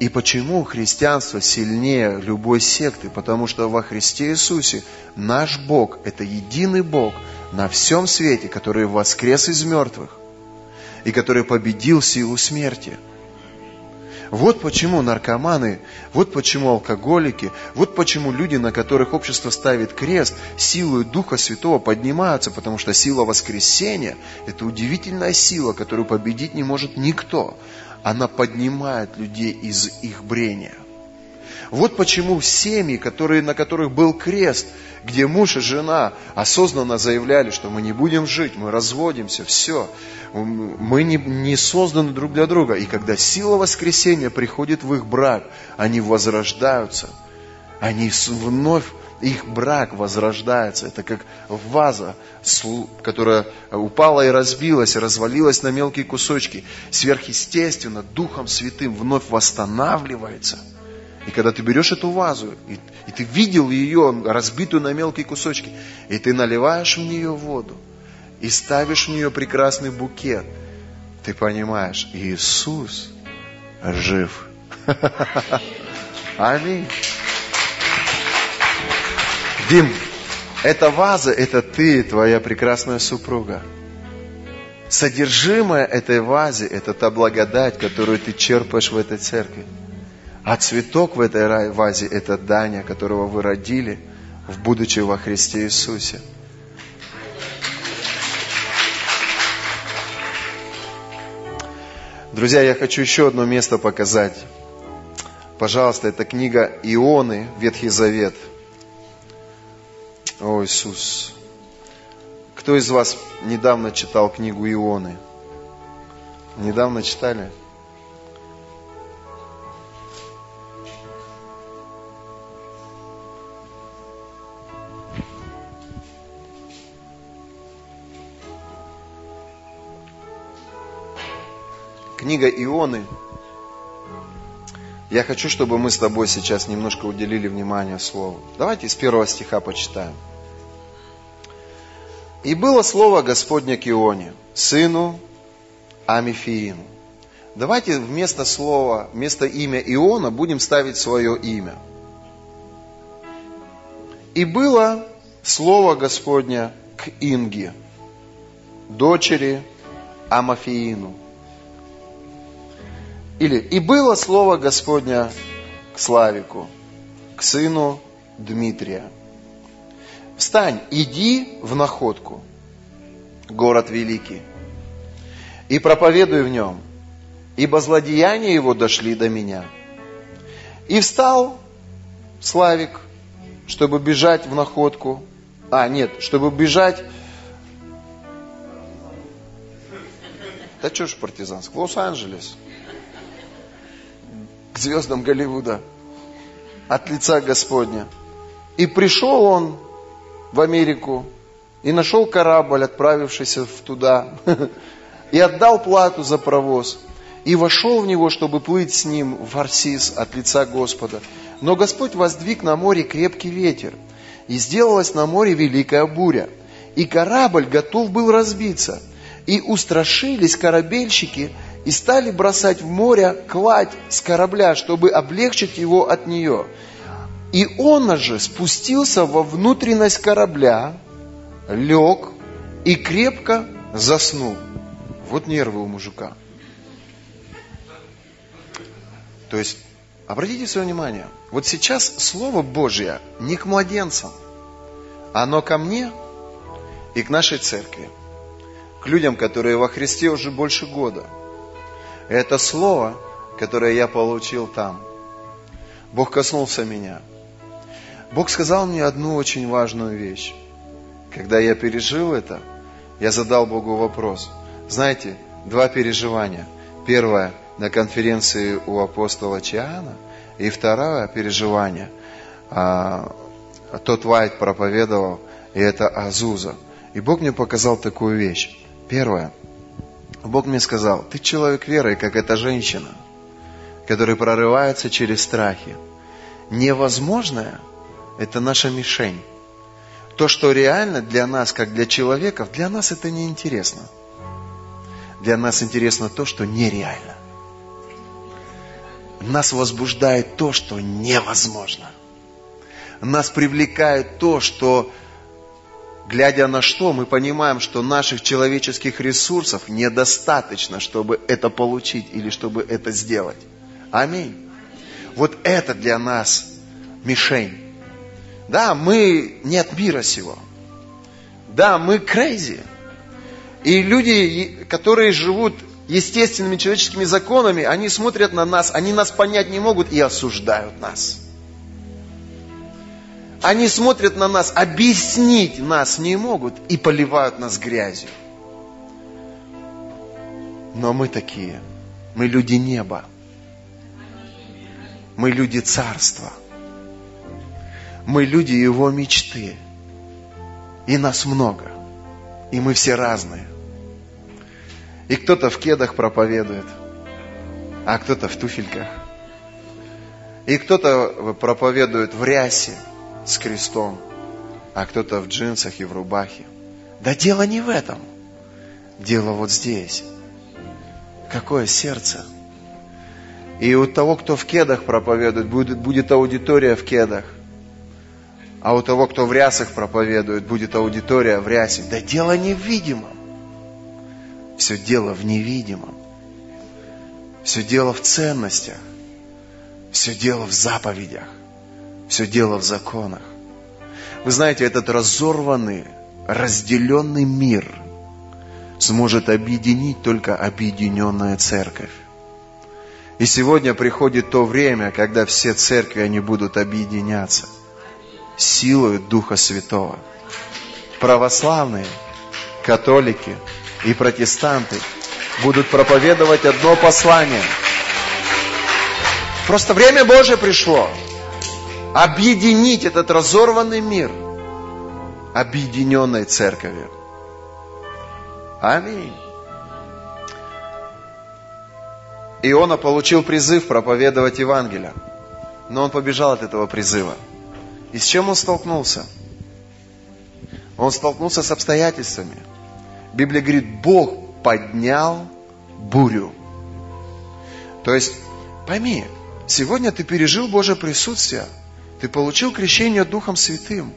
И почему христианство сильнее любой секты? Потому что во Христе Иисусе наш Бог – это единый Бог на всем свете, который воскрес из мертвых и который победил силу смерти. Вот почему наркоманы, вот почему алкоголики, вот почему люди, на которых общество ставит крест, силой Духа Святого поднимаются, потому что сила воскресения – это удивительная сила, которую победить не может никто. Она поднимает людей из их брения. Вот почему семьи, которые, на которых был крест, где муж и жена осознанно заявляли, что мы не будем жить, мы разводимся, все, мы не, не созданы друг для друга. И когда сила воскресения приходит в их брак, они возрождаются, они вновь их брак возрождается. Это как ваза, которая упала и разбилась, развалилась на мелкие кусочки. Сверхъестественно, Духом Святым вновь восстанавливается – и когда ты берешь эту вазу, и, и ты видел ее разбитую на мелкие кусочки, и ты наливаешь в нее воду, и ставишь в нее прекрасный букет, ты понимаешь, Иисус жив. Аминь. Дим, эта ваза, это ты, твоя прекрасная супруга. Содержимое этой вазы, это та благодать, которую ты черпаешь в этой церкви. А цветок в этой вазе – это Даня, которого вы родили, в будучи во Христе Иисусе. Друзья, я хочу еще одно место показать. Пожалуйста, это книга Ионы, Ветхий Завет. О, Иисус. Кто из вас недавно читал книгу Ионы? Недавно читали? Книга Ионы. Я хочу, чтобы мы с тобой сейчас немножко уделили внимание Слову. Давайте с первого стиха почитаем. «И было слово Господня к Ионе, сыну Амифиину». Давайте вместо слова, вместо имя Иона будем ставить свое имя. «И было слово Господня к Инге, дочери Амафиину, или «И было слово Господня к Славику, к сыну Дмитрия. Встань, иди в находку, город великий, и проповедуй в нем, ибо злодеяния его дошли до меня. И встал Славик, чтобы бежать в находку. А, нет, чтобы бежать... Да что ж партизанск, Лос-Анджелес к звездам Голливуда от лица Господня. И пришел он в Америку и нашел корабль, отправившийся туда, и отдал плату за провоз, и вошел в него, чтобы плыть с ним в Арсис от лица Господа. Но Господь воздвиг на море крепкий ветер, и сделалась на море великая буря, и корабль готов был разбиться, и устрашились корабельщики, и стали бросать в море кладь с корабля, чтобы облегчить его от нее. И он же спустился во внутренность корабля, лег и крепко заснул. Вот нервы у мужика. То есть, обратите свое внимание, вот сейчас Слово Божье не к младенцам, оно ко мне и к нашей церкви, к людям, которые во Христе уже больше года. Это слово, которое я получил там. Бог коснулся меня. Бог сказал мне одну очень важную вещь. Когда я пережил это, я задал Богу вопрос. Знаете, два переживания. Первое на конференции у апостола Чиана, и второе переживание. А, тот Вайт проповедовал, и это Азуза. И Бог мне показал такую вещь. Первое. Бог мне сказал, ты человек веры, как эта женщина, которая прорывается через страхи. Невозможное – это наша мишень. То, что реально для нас, как для человеков, для нас это не интересно. Для нас интересно то, что нереально. Нас возбуждает то, что невозможно. Нас привлекает то, что глядя на что, мы понимаем, что наших человеческих ресурсов недостаточно, чтобы это получить или чтобы это сделать. Аминь. Вот это для нас мишень. Да, мы не от мира сего. Да, мы крейзи. И люди, которые живут естественными человеческими законами, они смотрят на нас, они нас понять не могут и осуждают нас. Они смотрят на нас, объяснить нас не могут и поливают нас грязью. Но мы такие. Мы люди неба. Мы люди царства. Мы люди его мечты. И нас много. И мы все разные. И кто-то в кедах проповедует, а кто-то в туфельках. И кто-то проповедует в рясе, с крестом, а кто-то в джинсах и в рубахе. Да дело не в этом. Дело вот здесь. Какое сердце. И у того, кто в кедах проповедует, будет, будет аудитория в кедах. А у того, кто в рясах проповедует, будет аудитория в рясе. Да дело не в видимом. Все дело в невидимом. Все дело в ценностях. Все дело в заповедях. Все дело в законах. Вы знаете, этот разорванный, разделенный мир сможет объединить только объединенная церковь. И сегодня приходит то время, когда все церкви, они будут объединяться силой Духа Святого. Православные, католики и протестанты будут проповедовать одно послание. Просто время Божие пришло объединить этот разорванный мир объединенной церковью. Аминь. Иона получил призыв проповедовать Евангелие, но он побежал от этого призыва. И с чем он столкнулся? Он столкнулся с обстоятельствами. Библия говорит, Бог поднял бурю. То есть, пойми, сегодня ты пережил Божье присутствие – ты получил крещение Духом Святым.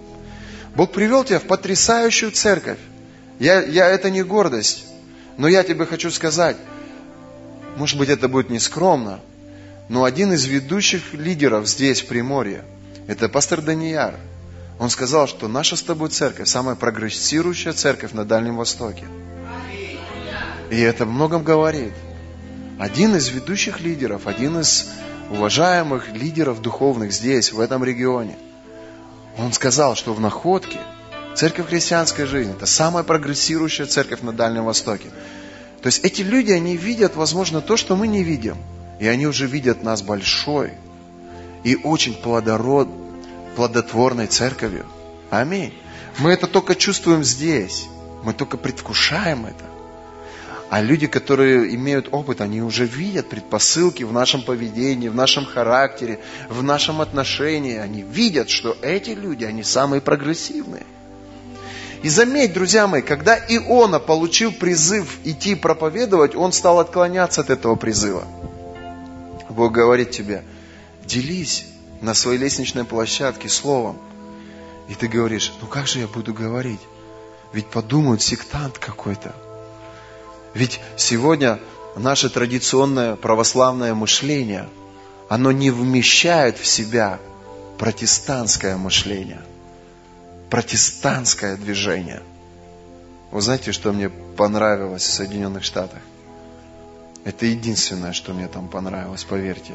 Бог привел тебя в потрясающую церковь. Я, я, это не гордость, но я тебе хочу сказать, может быть, это будет нескромно, но один из ведущих лидеров здесь, в Приморье, это пастор Данияр. Он сказал, что наша с тобой церковь самая прогрессирующая церковь на Дальнем Востоке. И это многом говорит. Один из ведущих лидеров, один из уважаемых лидеров духовных здесь, в этом регионе. Он сказал, что в Находке церковь христианской жизни – это самая прогрессирующая церковь на Дальнем Востоке. То есть эти люди, они видят, возможно, то, что мы не видим. И они уже видят нас большой и очень плодород, плодотворной церковью. Аминь. Мы это только чувствуем здесь. Мы только предвкушаем это. А люди, которые имеют опыт, они уже видят предпосылки в нашем поведении, в нашем характере, в нашем отношении. Они видят, что эти люди, они самые прогрессивные. И заметь, друзья мои, когда Иона получил призыв идти проповедовать, он стал отклоняться от этого призыва. Бог говорит тебе, делись на своей лестничной площадке словом. И ты говоришь, ну как же я буду говорить? Ведь подумают, сектант какой-то. Ведь сегодня наше традиционное православное мышление, оно не вмещает в себя протестантское мышление, протестантское движение. Вы знаете, что мне понравилось в Соединенных Штатах? Это единственное, что мне там понравилось, поверьте.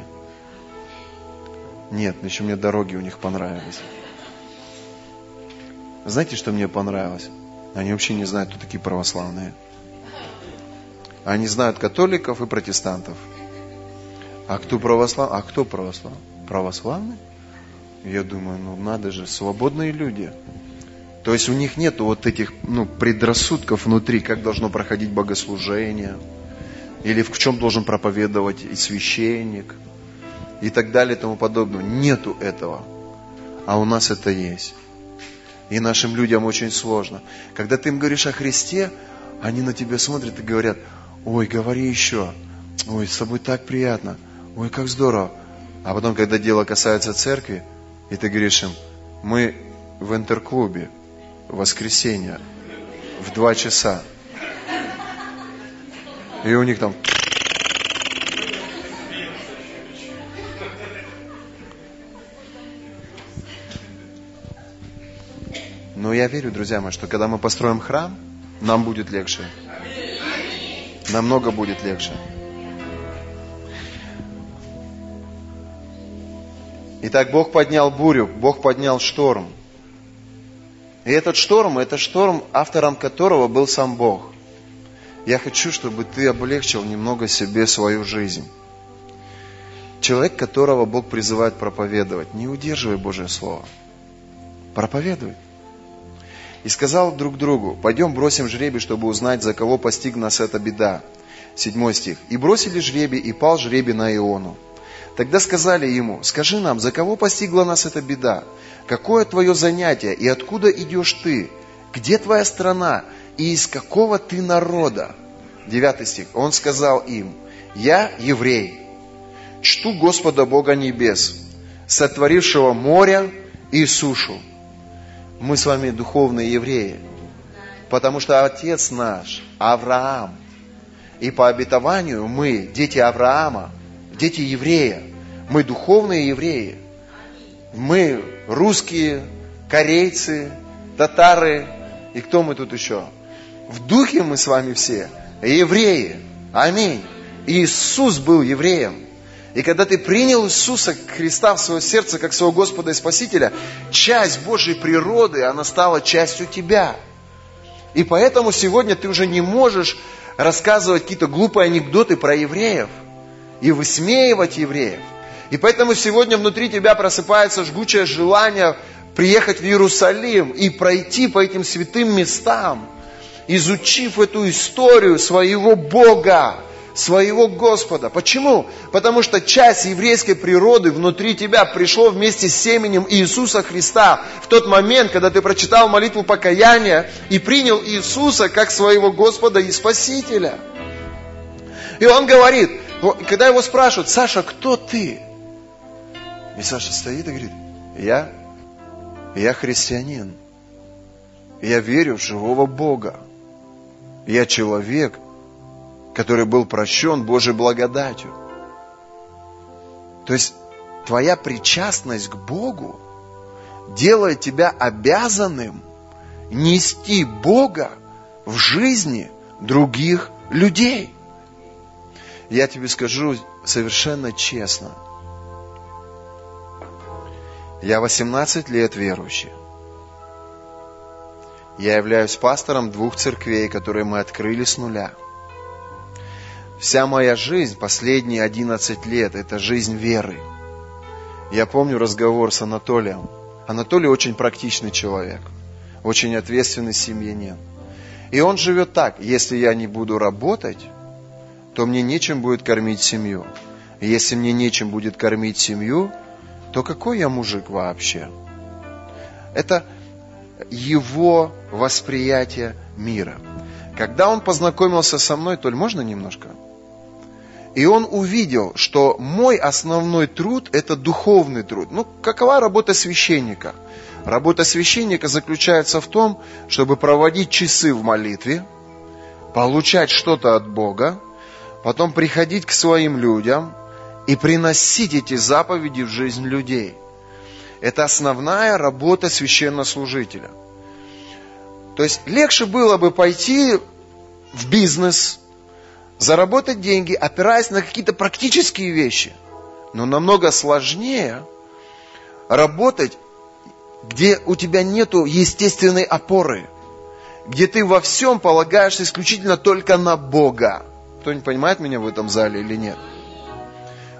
Нет, еще мне дороги у них понравились. Знаете, что мне понравилось? Они вообще не знают, кто такие православные. Они знают католиков и протестантов. А кто православ? А кто православ? Православный? Я думаю, ну надо же, свободные люди. То есть у них нет вот этих ну, предрассудков внутри, как должно проходить богослужение, или в чем должен проповедовать и священник, и так далее и тому подобное. Нету этого. А у нас это есть. И нашим людям очень сложно. Когда ты им говоришь о Христе, они на тебя смотрят и говорят, ой, говори еще, ой, с тобой так приятно, ой, как здорово. А потом, когда дело касается церкви, и ты говоришь им, мы в интерклубе, воскресенье в два часа. И у них там... Но я верю, друзья мои, что когда мы построим храм, нам будет легче. Намного будет легче. Итак, Бог поднял бурю, Бог поднял шторм. И этот шторм, это шторм, автором которого был сам Бог. Я хочу, чтобы ты облегчил немного себе свою жизнь. Человек, которого Бог призывает проповедовать, не удерживай Божье Слово. Проповедуй. И сказал друг другу, пойдем бросим жребий, чтобы узнать, за кого постиг нас эта беда. Седьмой стих. И бросили жребий, и пал жребий на Иону. Тогда сказали ему, скажи нам, за кого постигла нас эта беда? Какое твое занятие и откуда идешь ты? Где твоя страна и из какого ты народа? Девятый стих. Он сказал им, я еврей, чту Господа Бога небес, сотворившего море и сушу. Мы с вами духовные евреи, потому что отец наш Авраам. И по обетованию мы, дети Авраама, дети еврея, мы духовные евреи. Мы русские, корейцы, татары и кто мы тут еще? В духе мы с вами все евреи. Аминь. Иисус был евреем. И когда ты принял Иисуса Христа в свое сердце, как своего Господа и Спасителя, часть Божьей природы, она стала частью тебя. И поэтому сегодня ты уже не можешь рассказывать какие-то глупые анекдоты про евреев и высмеивать евреев. И поэтому сегодня внутри тебя просыпается жгучее желание приехать в Иерусалим и пройти по этим святым местам, изучив эту историю своего Бога, своего Господа. Почему? Потому что часть еврейской природы внутри тебя пришло вместе с семенем Иисуса Христа в тот момент, когда ты прочитал молитву покаяния и принял Иисуса как своего Господа и Спасителя. И он говорит, когда его спрашивают, Саша, кто ты? И Саша стоит и говорит, я, я христианин. Я верю в живого Бога. Я человек, который был прощен Божьей благодатью. То есть твоя причастность к Богу делает тебя обязанным нести Бога в жизни других людей. Я тебе скажу совершенно честно – я 18 лет верующий. Я являюсь пастором двух церквей, которые мы открыли с нуля. Вся моя жизнь, последние 11 лет, это жизнь веры. Я помню разговор с Анатолием. Анатолий очень практичный человек, очень ответственный семьянин. И он живет так, если я не буду работать, то мне нечем будет кормить семью. И если мне нечем будет кормить семью, то какой я мужик вообще? Это его восприятие мира. Когда он познакомился со мной, Толь, можно немножко? И он увидел, что мой основной труд – это духовный труд. Ну, какова работа священника? Работа священника заключается в том, чтобы проводить часы в молитве, получать что-то от Бога, потом приходить к своим людям, и приносить эти заповеди в жизнь людей. Это основная работа священнослужителя. То есть легче было бы пойти в бизнес, заработать деньги, опираясь на какие-то практические вещи. Но намного сложнее работать, где у тебя нет естественной опоры, где ты во всем полагаешься исключительно только на Бога. Кто-нибудь понимает меня в этом зале или нет?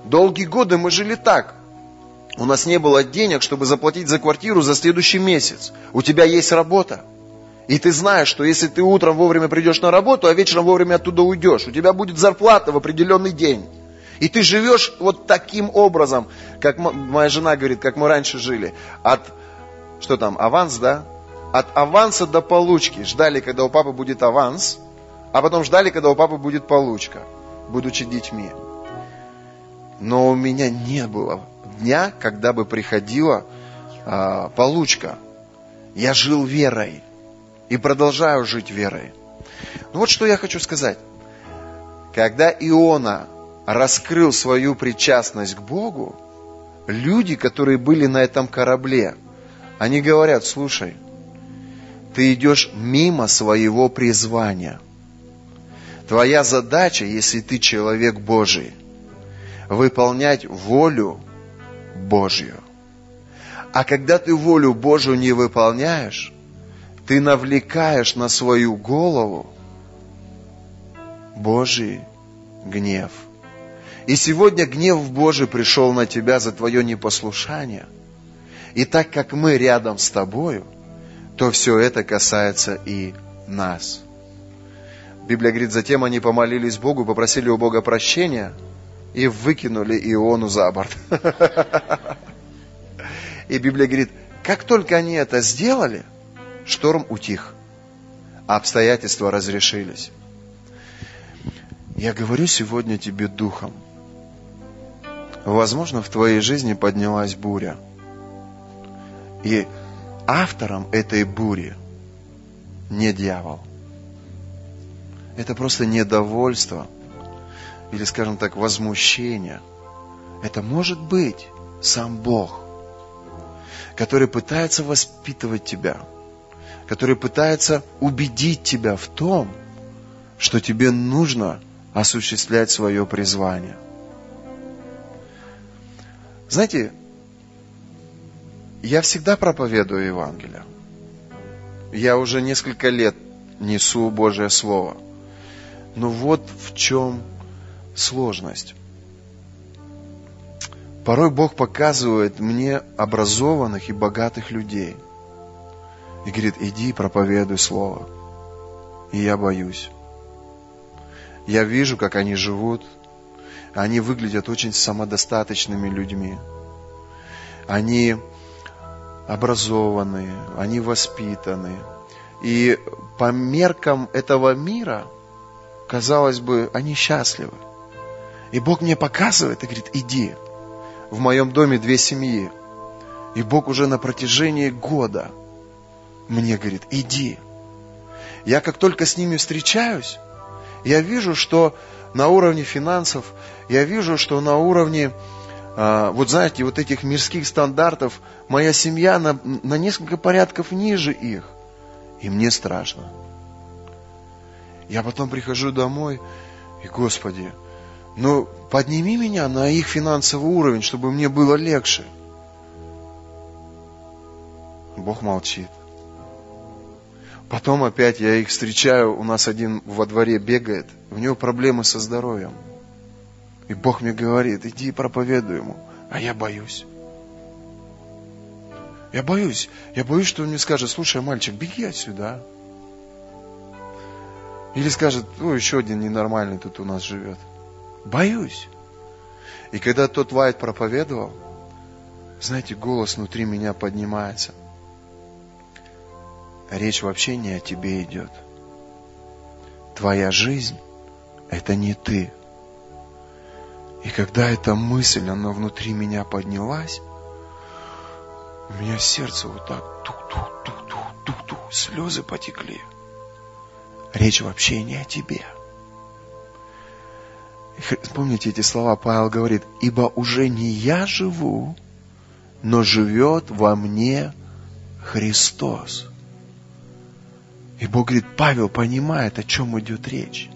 Долгие годы мы жили так. У нас не было денег, чтобы заплатить за квартиру за следующий месяц. У тебя есть работа. И ты знаешь, что если ты утром вовремя придешь на работу, а вечером вовремя оттуда уйдешь, у тебя будет зарплата в определенный день. И ты живешь вот таким образом, как моя жена говорит, как мы раньше жили. От, что там, аванс, да? От аванса до получки. Ждали, когда у папы будет аванс, а потом ждали, когда у папы будет получка, будучи детьми. Но у меня не было дня, когда бы приходила а, получка. Я жил верой и продолжаю жить верой. Ну вот что я хочу сказать. Когда Иона раскрыл свою причастность к Богу, люди, которые были на этом корабле, они говорят, слушай, ты идешь мимо своего призвания. Твоя задача, если ты человек Божий, выполнять волю Божью. А когда ты волю Божью не выполняешь, ты навлекаешь на свою голову Божий гнев – и сегодня гнев Божий пришел на тебя за твое непослушание. И так как мы рядом с тобою, то все это касается и нас. Библия говорит, затем они помолились Богу, попросили у Бога прощения и выкинули Иону за борт. И Библия говорит, как только они это сделали, шторм утих, а обстоятельства разрешились. Я говорю сегодня тебе духом – Возможно, в твоей жизни поднялась буря. И автором этой бури не дьявол. Это просто недовольство или, скажем так, возмущение. Это может быть сам Бог, который пытается воспитывать тебя, который пытается убедить тебя в том, что тебе нужно осуществлять свое призвание – знаете, я всегда проповедую Евангелие. Я уже несколько лет несу Божье Слово. Но вот в чем сложность. Порой Бог показывает мне образованных и богатых людей. И говорит, иди проповедуй Слово. И я боюсь. Я вижу, как они живут, они выглядят очень самодостаточными людьми. Они образованные, они воспитаны. И по меркам этого мира, казалось бы, они счастливы. И Бог мне показывает и говорит, иди. В моем доме две семьи. И Бог уже на протяжении года мне говорит, иди. Я как только с ними встречаюсь, я вижу, что на уровне финансов, я вижу, что на уровне, а, вот знаете, вот этих мирских стандартов, моя семья на, на несколько порядков ниже их. И мне страшно. Я потом прихожу домой, и, Господи, ну, подними меня на их финансовый уровень, чтобы мне было легче. Бог молчит. Потом опять я их встречаю, у нас один во дворе бегает, у него проблемы со здоровьем. И Бог мне говорит, иди проповедуй ему, а я боюсь. Я боюсь, я боюсь, что он мне скажет, слушай, мальчик, беги отсюда. Или скажет, ну, еще один ненормальный тут у нас живет. Боюсь. И когда тот Вайт проповедовал, знаете, голос внутри меня поднимается – речь вообще не о тебе идет. Твоя жизнь – это не ты. И когда эта мысль, она внутри меня поднялась, у меня сердце вот так тух-тух-тух-тух-тух-тух, слезы потекли. Речь вообще не о тебе. Помните эти слова, Павел говорит, ибо уже не я живу, но живет во мне Христос. И Бог говорит, Павел понимает, о чем идет речь.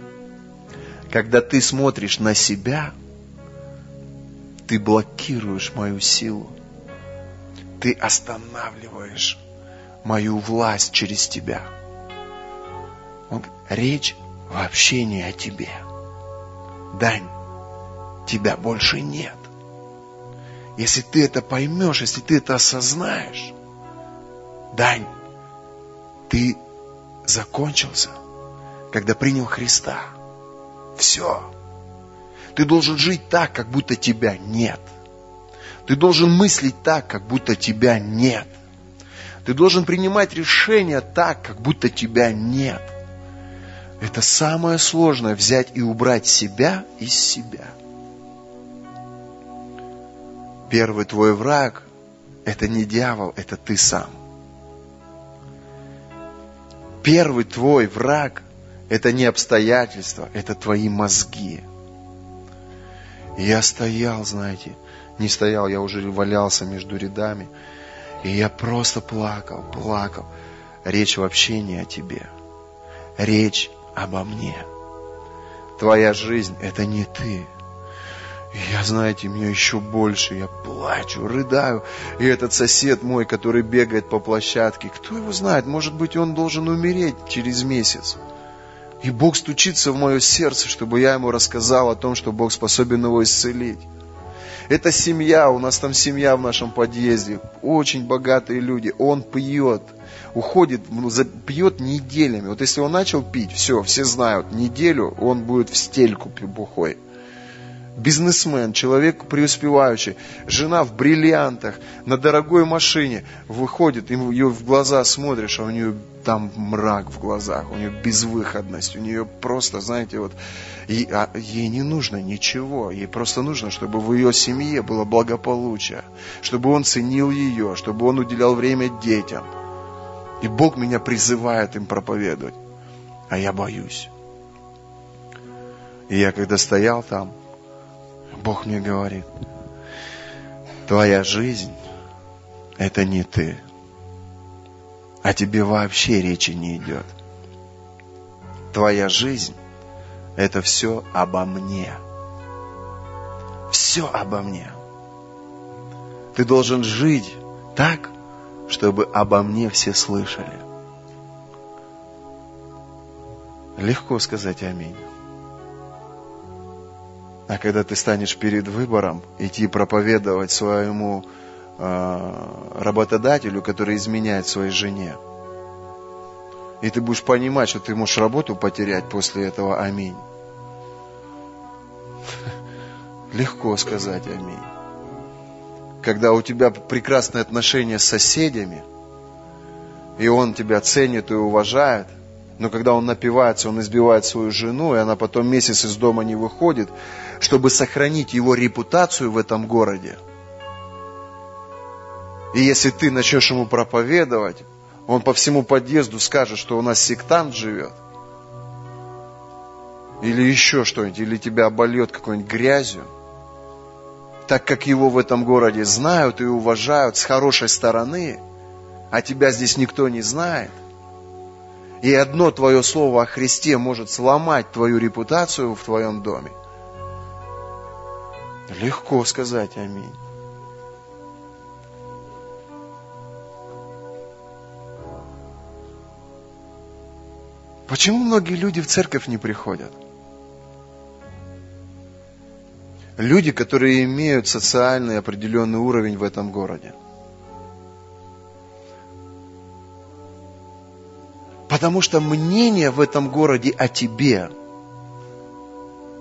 Когда ты смотришь на себя, ты блокируешь мою силу. Ты останавливаешь мою власть через тебя. Он, речь вообще не о тебе. Дань, тебя больше нет. Если ты это поймешь, если ты это осознаешь, Дань, ты закончился, когда принял Христа. Все. Ты должен жить так, как будто тебя нет. Ты должен мыслить так, как будто тебя нет. Ты должен принимать решения так, как будто тебя нет. Это самое сложное взять и убрать себя из себя. Первый твой враг – это не дьявол, это ты сам. Первый твой враг – это не обстоятельства, это твои мозги. И я стоял, знаете, не стоял, я уже валялся между рядами. И я просто плакал, плакал. Речь вообще не о тебе. Речь обо мне. Твоя жизнь – это не ты. Я, знаете, мне еще больше, я плачу, рыдаю. И этот сосед мой, который бегает по площадке, кто его знает, может быть, он должен умереть через месяц. И Бог стучится в мое сердце, чтобы я ему рассказал о том, что Бог способен его исцелить. Это семья, у нас там семья в нашем подъезде, очень богатые люди. Он пьет, уходит, пьет неделями. Вот если он начал пить, все, все знают, неделю он будет в стельку бухой бизнесмен, человек преуспевающий, жена в бриллиантах, на дорогой машине, выходит, ее в глаза смотришь, а у нее там мрак в глазах, у нее безвыходность, у нее просто, знаете, вот, и, а, ей не нужно ничего, ей просто нужно, чтобы в ее семье было благополучие, чтобы он ценил ее, чтобы он уделял время детям. И Бог меня призывает им проповедовать, а я боюсь. И я когда стоял там, Бог мне говорит, твоя жизнь – это не ты. А тебе вообще речи не идет. Твоя жизнь – это все обо мне. Все обо мне. Ты должен жить так, чтобы обо мне все слышали. Легко сказать аминь. А когда ты станешь перед выбором идти проповедовать своему э, работодателю, который изменяет своей жене, и ты будешь понимать, что ты можешь работу потерять после этого, аминь. Легко сказать аминь. Когда у тебя прекрасные отношения с соседями, и он тебя ценит и уважает – но когда он напивается, он избивает свою жену, и она потом месяц из дома не выходит, чтобы сохранить его репутацию в этом городе. И если ты начнешь ему проповедовать, он по всему подъезду скажет, что у нас сектант живет. Или еще что-нибудь, или тебя обольет какой-нибудь грязью. Так как его в этом городе знают и уважают с хорошей стороны, а тебя здесь никто не знает, и одно твое слово о Христе может сломать твою репутацию в твоем доме. Легко сказать аминь. Почему многие люди в церковь не приходят? Люди, которые имеют социальный определенный уровень в этом городе. Потому что мнение в этом городе о тебе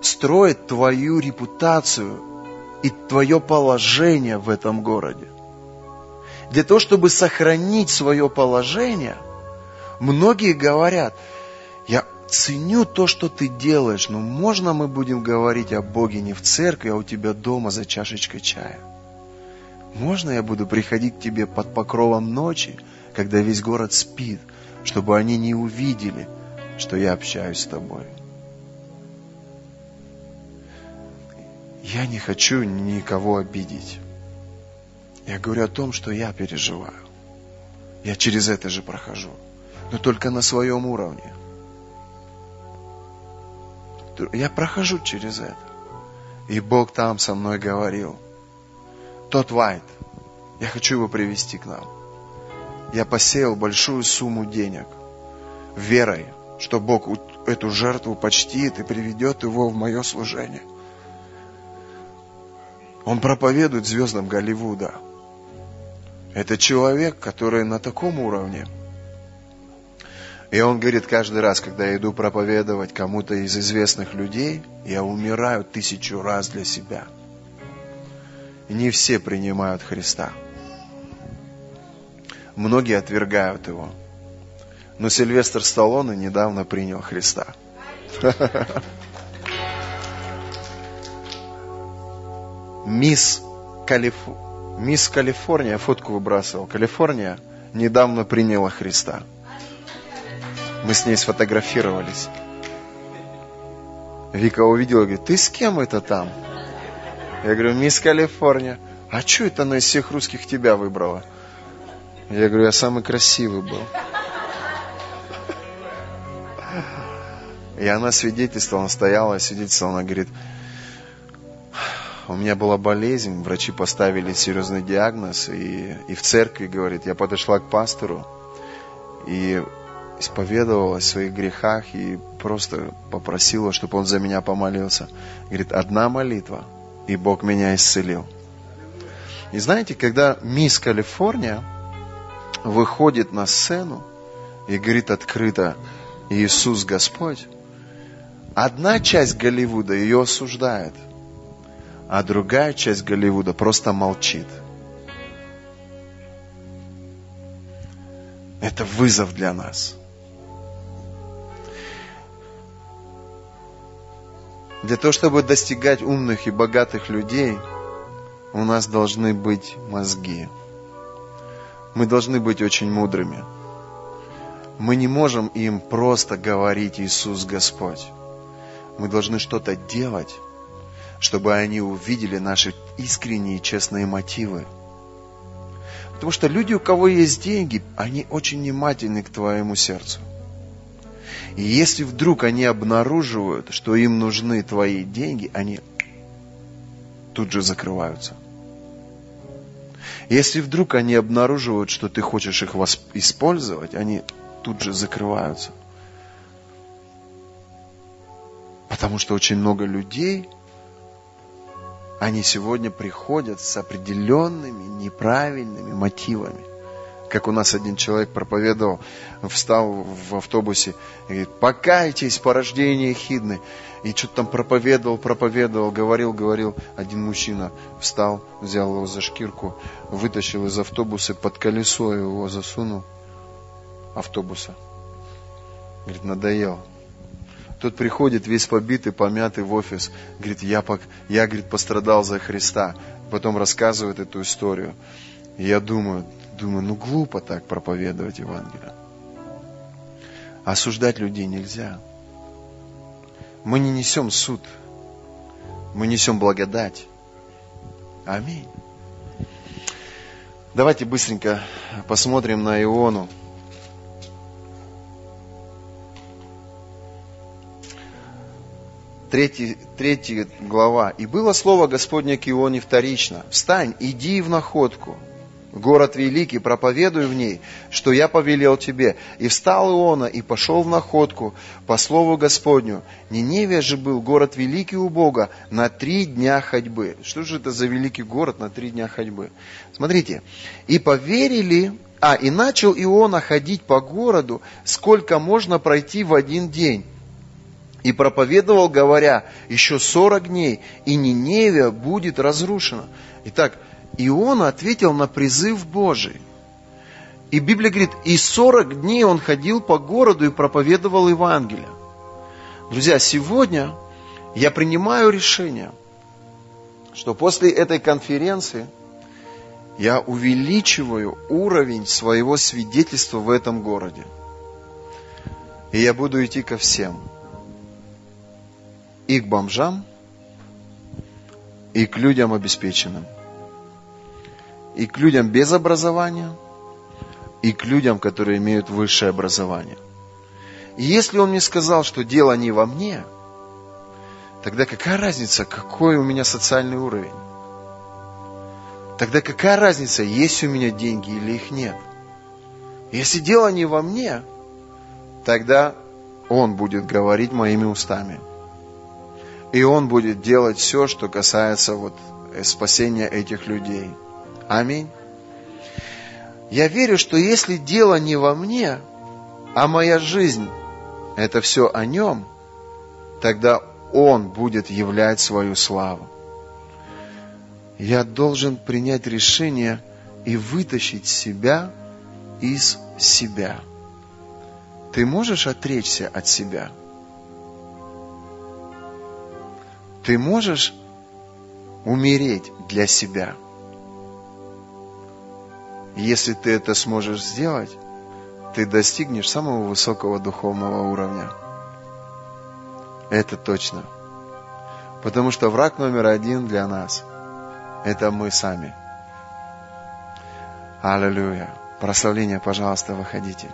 строит твою репутацию и твое положение в этом городе. Для того, чтобы сохранить свое положение, многие говорят, я ценю то, что ты делаешь, но можно мы будем говорить о Боге не в церкви, а у тебя дома за чашечкой чая? Можно я буду приходить к тебе под покровом ночи, когда весь город спит, чтобы они не увидели, что я общаюсь с тобой. Я не хочу никого обидеть. Я говорю о том, что я переживаю. Я через это же прохожу. но только на своем уровне. Я прохожу через это. И Бог там со мной говорил. Тот Вайт, я хочу его привести к нам. Я посеял большую сумму денег верой, что Бог эту жертву почтит и приведет его в мое служение. Он проповедует звездам Голливуда. Это человек, который на таком уровне. И он говорит каждый раз, когда я иду проповедовать кому-то из известных людей, я умираю тысячу раз для себя. И не все принимают Христа. Многие отвергают его. Но Сильвестр Сталлоне недавно принял Христа. Мисс, Калиф... Мисс Калифорния, фотку выбрасывал. Калифорния недавно приняла Христа. Мы с ней сфотографировались. Вика увидела, говорит, ты с кем это там? Я говорю, мисс Калифорния. А что это она из всех русских тебя выбрала? Я говорю, я самый красивый был. И она свидетельствовала, она стояла, свидетельствовала, она говорит, у меня была болезнь, врачи поставили серьезный диагноз, и, и в церкви, говорит, я подошла к пастору и исповедовалась в своих грехах и просто попросила, чтобы он за меня помолился. Говорит, одна молитва, и Бог меня исцелил. И знаете, когда мисс Калифорния выходит на сцену и говорит открыто, Иисус Господь, одна часть Голливуда ее осуждает – а другая часть Голливуда просто молчит. Это вызов для нас. Для того, чтобы достигать умных и богатых людей, у нас должны быть мозги. Мы должны быть очень мудрыми. Мы не можем им просто говорить Иисус Господь. Мы должны что-то делать, чтобы они увидели наши искренние честные мотивы. Потому что люди, у кого есть деньги, они очень внимательны к твоему сердцу. И если вдруг они обнаруживают, что им нужны твои деньги, они тут же закрываются. Если вдруг они обнаруживают, что ты хочешь их использовать, они тут же закрываются. Потому что очень много людей – они сегодня приходят с определенными неправильными мотивами. Как у нас один человек проповедовал, встал в автобусе и говорит, покайтесь, порождение хидны. И что-то там проповедовал, проповедовал, говорил, говорил. Один мужчина встал, взял его за шкирку, вытащил из автобуса, под колесо его засунул автобуса. Говорит, надоел. Тот приходит весь побитый, помятый в офис. Говорит, я, я говорит, пострадал за Христа. Потом рассказывает эту историю. И я думаю, думаю, ну глупо так проповедовать Евангелие. Осуждать людей нельзя. Мы не несем суд. Мы несем благодать. Аминь. Давайте быстренько посмотрим на Иону. Третий, третья глава. «И было слово Господне к Ионе вторично. Встань, иди в находку, город великий, проповедуй в ней, что я повелел тебе. И встал Иона, и пошел в находку по слову Господню. Ниневия же был город великий у Бога на три дня ходьбы. Что же это за великий город на три дня ходьбы? Смотрите. И поверили, а, и начал Иона ходить по городу, сколько можно пройти в один день и проповедовал, говоря, еще сорок дней, и Ниневия будет разрушена. Итак, Иона ответил на призыв Божий. И Библия говорит, и сорок дней он ходил по городу и проповедовал Евангелие. Друзья, сегодня я принимаю решение, что после этой конференции я увеличиваю уровень своего свидетельства в этом городе. И я буду идти ко всем – и к бомжам, и к людям обеспеченным, и к людям без образования, и к людям, которые имеют высшее образование. И если он мне сказал, что дело не во мне, тогда какая разница, какой у меня социальный уровень? Тогда какая разница, есть у меня деньги или их нет? Если дело не во мне, тогда Он будет говорить моими устами. И Он будет делать все, что касается вот спасения этих людей. Аминь. Я верю, что если дело не во мне, а моя жизнь – это все о нем, тогда Он будет являть свою славу. Я должен принять решение и вытащить себя из себя. Ты можешь отречься от себя? Ты можешь умереть для себя? Если ты это сможешь сделать, ты достигнешь самого высокого духовного уровня. Это точно. Потому что враг номер один для нас – это мы сами. Аллилуйя. Прославление, пожалуйста, выходите.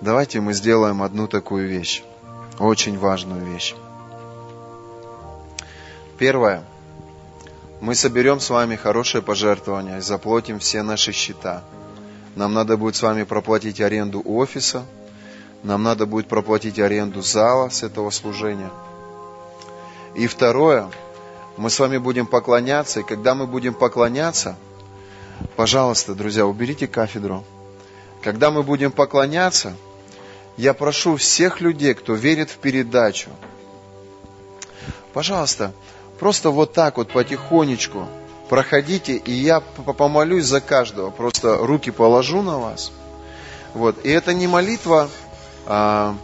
Давайте мы сделаем одну такую вещь, очень важную вещь. Первое. Мы соберем с вами хорошее пожертвование и заплатим все наши счета. Нам надо будет с вами проплатить аренду офиса, нам надо будет проплатить аренду зала с этого служения. И второе, мы с вами будем поклоняться, и когда мы будем поклоняться – Пожалуйста, друзья, уберите кафедру. Когда мы будем поклоняться, я прошу всех людей, кто верит в передачу, пожалуйста, просто вот так вот потихонечку проходите, и я помолюсь за каждого. Просто руки положу на вас. Вот. И это не молитва а,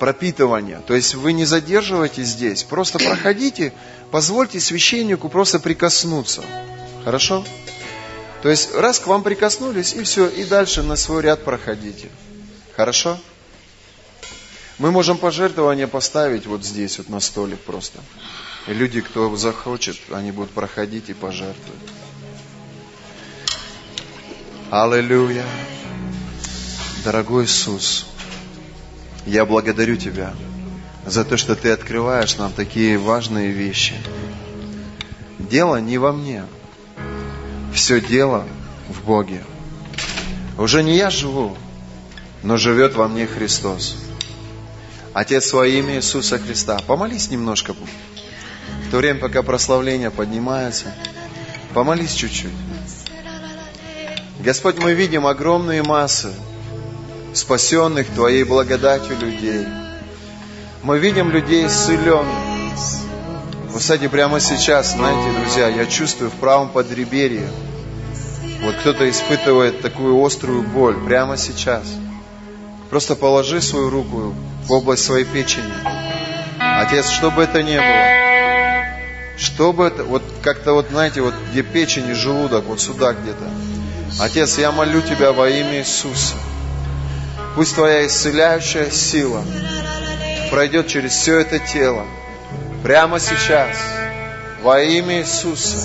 пропитывания. То есть вы не задерживайтесь здесь. Просто проходите, позвольте священнику просто прикоснуться. Хорошо? То есть раз к вам прикоснулись, и все, и дальше на свой ряд проходите. Хорошо? Мы можем пожертвования поставить вот здесь, вот на столик просто. Люди, кто захочет, они будут проходить и пожертвовать. Аллилуйя. Дорогой Иисус, я благодарю Тебя за то, что Ты открываешь нам такие важные вещи. Дело не во мне, все дело в Боге. Уже не я живу, но живет во мне Христос. Отец, во имя Иисуса Христа, помолись немножко. То время, пока прославление поднимается, помолись чуть-чуть. Господь, мы видим огромные массы спасенных Твоей благодатью людей. Мы видим людей исцеленных. Вы, кстати, прямо сейчас, знаете, друзья, я чувствую в правом подреберье, вот кто-то испытывает такую острую боль прямо сейчас. Просто положи свою руку в область своей печени. Отец, что бы это ни было, что бы это, вот как-то вот, знаете, вот где печень и желудок, вот сюда где-то. Отец, я молю Тебя во имя Иисуса. Пусть Твоя исцеляющая сила пройдет через все это тело, Прямо сейчас, во имя Иисуса,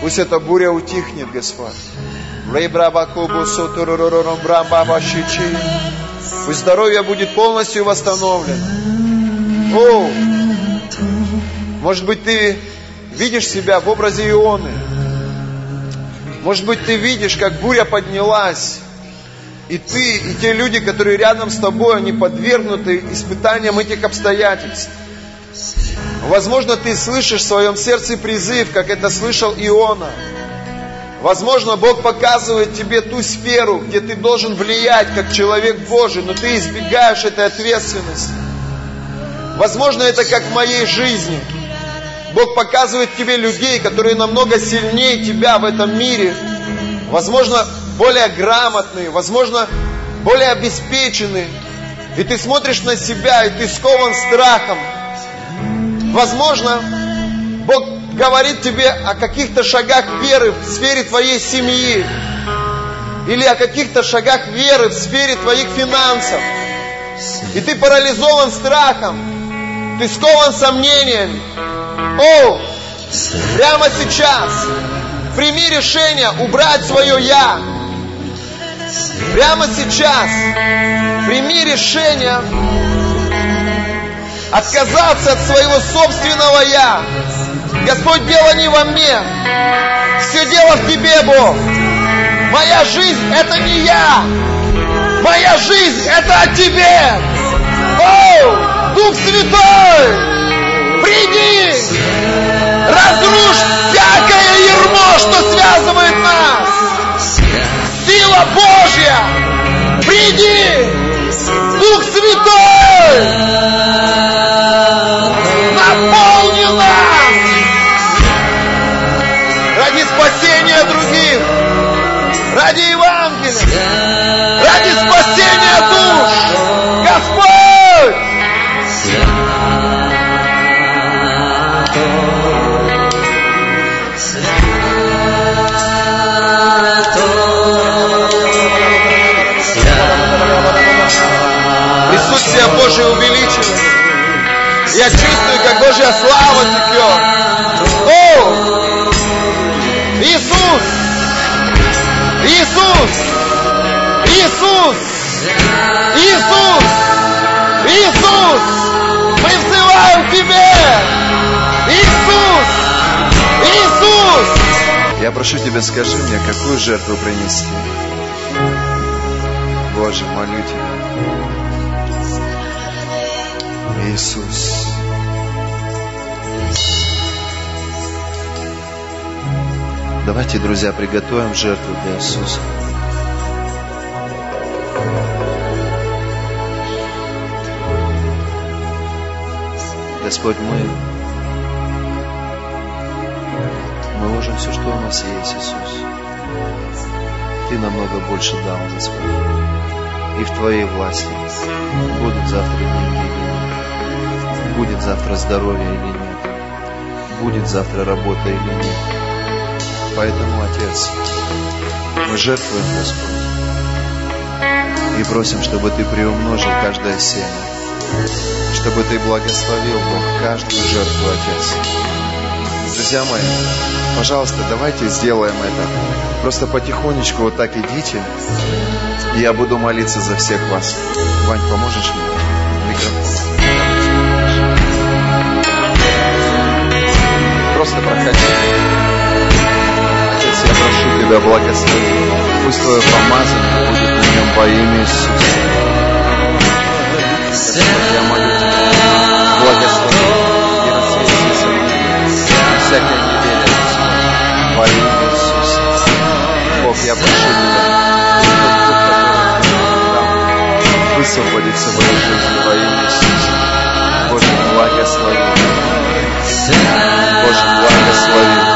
пусть эта буря утихнет, Господь. Пусть здоровье будет полностью восстановлено. О, может быть, ты видишь себя в образе Ионы. Может быть, ты видишь, как буря поднялась, и ты, и те люди, которые рядом с тобой, они подвергнуты испытаниям этих обстоятельств. Возможно, ты слышишь в своем сердце призыв, как это слышал Иона. Возможно, Бог показывает тебе ту сферу, где ты должен влиять как человек Божий, но ты избегаешь этой ответственности. Возможно, это как в моей жизни. Бог показывает тебе людей, которые намного сильнее тебя в этом мире. Возможно, более грамотные, возможно, более обеспеченные. И ты смотришь на себя, и ты скован страхом. Возможно, Бог говорит тебе о каких-то шагах веры в сфере твоей семьи. Или о каких-то шагах веры в сфере твоих финансов. И ты парализован страхом. Ты скован сомнениями. О, прямо сейчас прими решение убрать свое «я». Прямо сейчас прими решение отказаться от своего собственного «я». Господь, дело не во мне. Все дело в Тебе, Бог. Моя жизнь – это не я. Моя жизнь – это о Тебе. О, Дух Святой, приди, разрушь всякое ермо, что связывает нас. Сила Божья, приди, Дух Святой, Я чувствую, как Божья слава текет. О! Иисус! Иисус! Иисус! Иисус! Иисус! Мы взываем к Тебе! Иисус! Иисус! Я прошу Тебя, скажи мне, какую жертву принести? Боже, молю Тебя. Иисус. Давайте, друзья, приготовим жертву для Иисуса. Господь, мы, мы ложим все, что у нас есть, Иисус. Ты намного больше дал, Господь. И в Твоей власти будут завтра деньги или нет. Будет завтра здоровье или нет. Будет завтра работа или нет. Поэтому, Отец, мы жертвуем, Господь, и просим, чтобы Ты приумножил каждое семя, чтобы Ты благословил, Бог, каждую жертву, Отец. Друзья мои, пожалуйста, давайте сделаем это. Просто потихонечку вот так идите, и я буду молиться за всех вас. Вань, поможешь мне? Микрофон. Просто проходи. Тебя благослови. Пусть Твое помазание будет в нем во имя Иисуса. Господь, я молю Тебя, благослови и рассеяние сомнения, всякое неверие, Господь, во имя Иисуса. Бог, я прошу Тебя, который Ты нам дал, высвободится в моей жизни во имя Иисуса. Боже, благослови. Боже, благослови.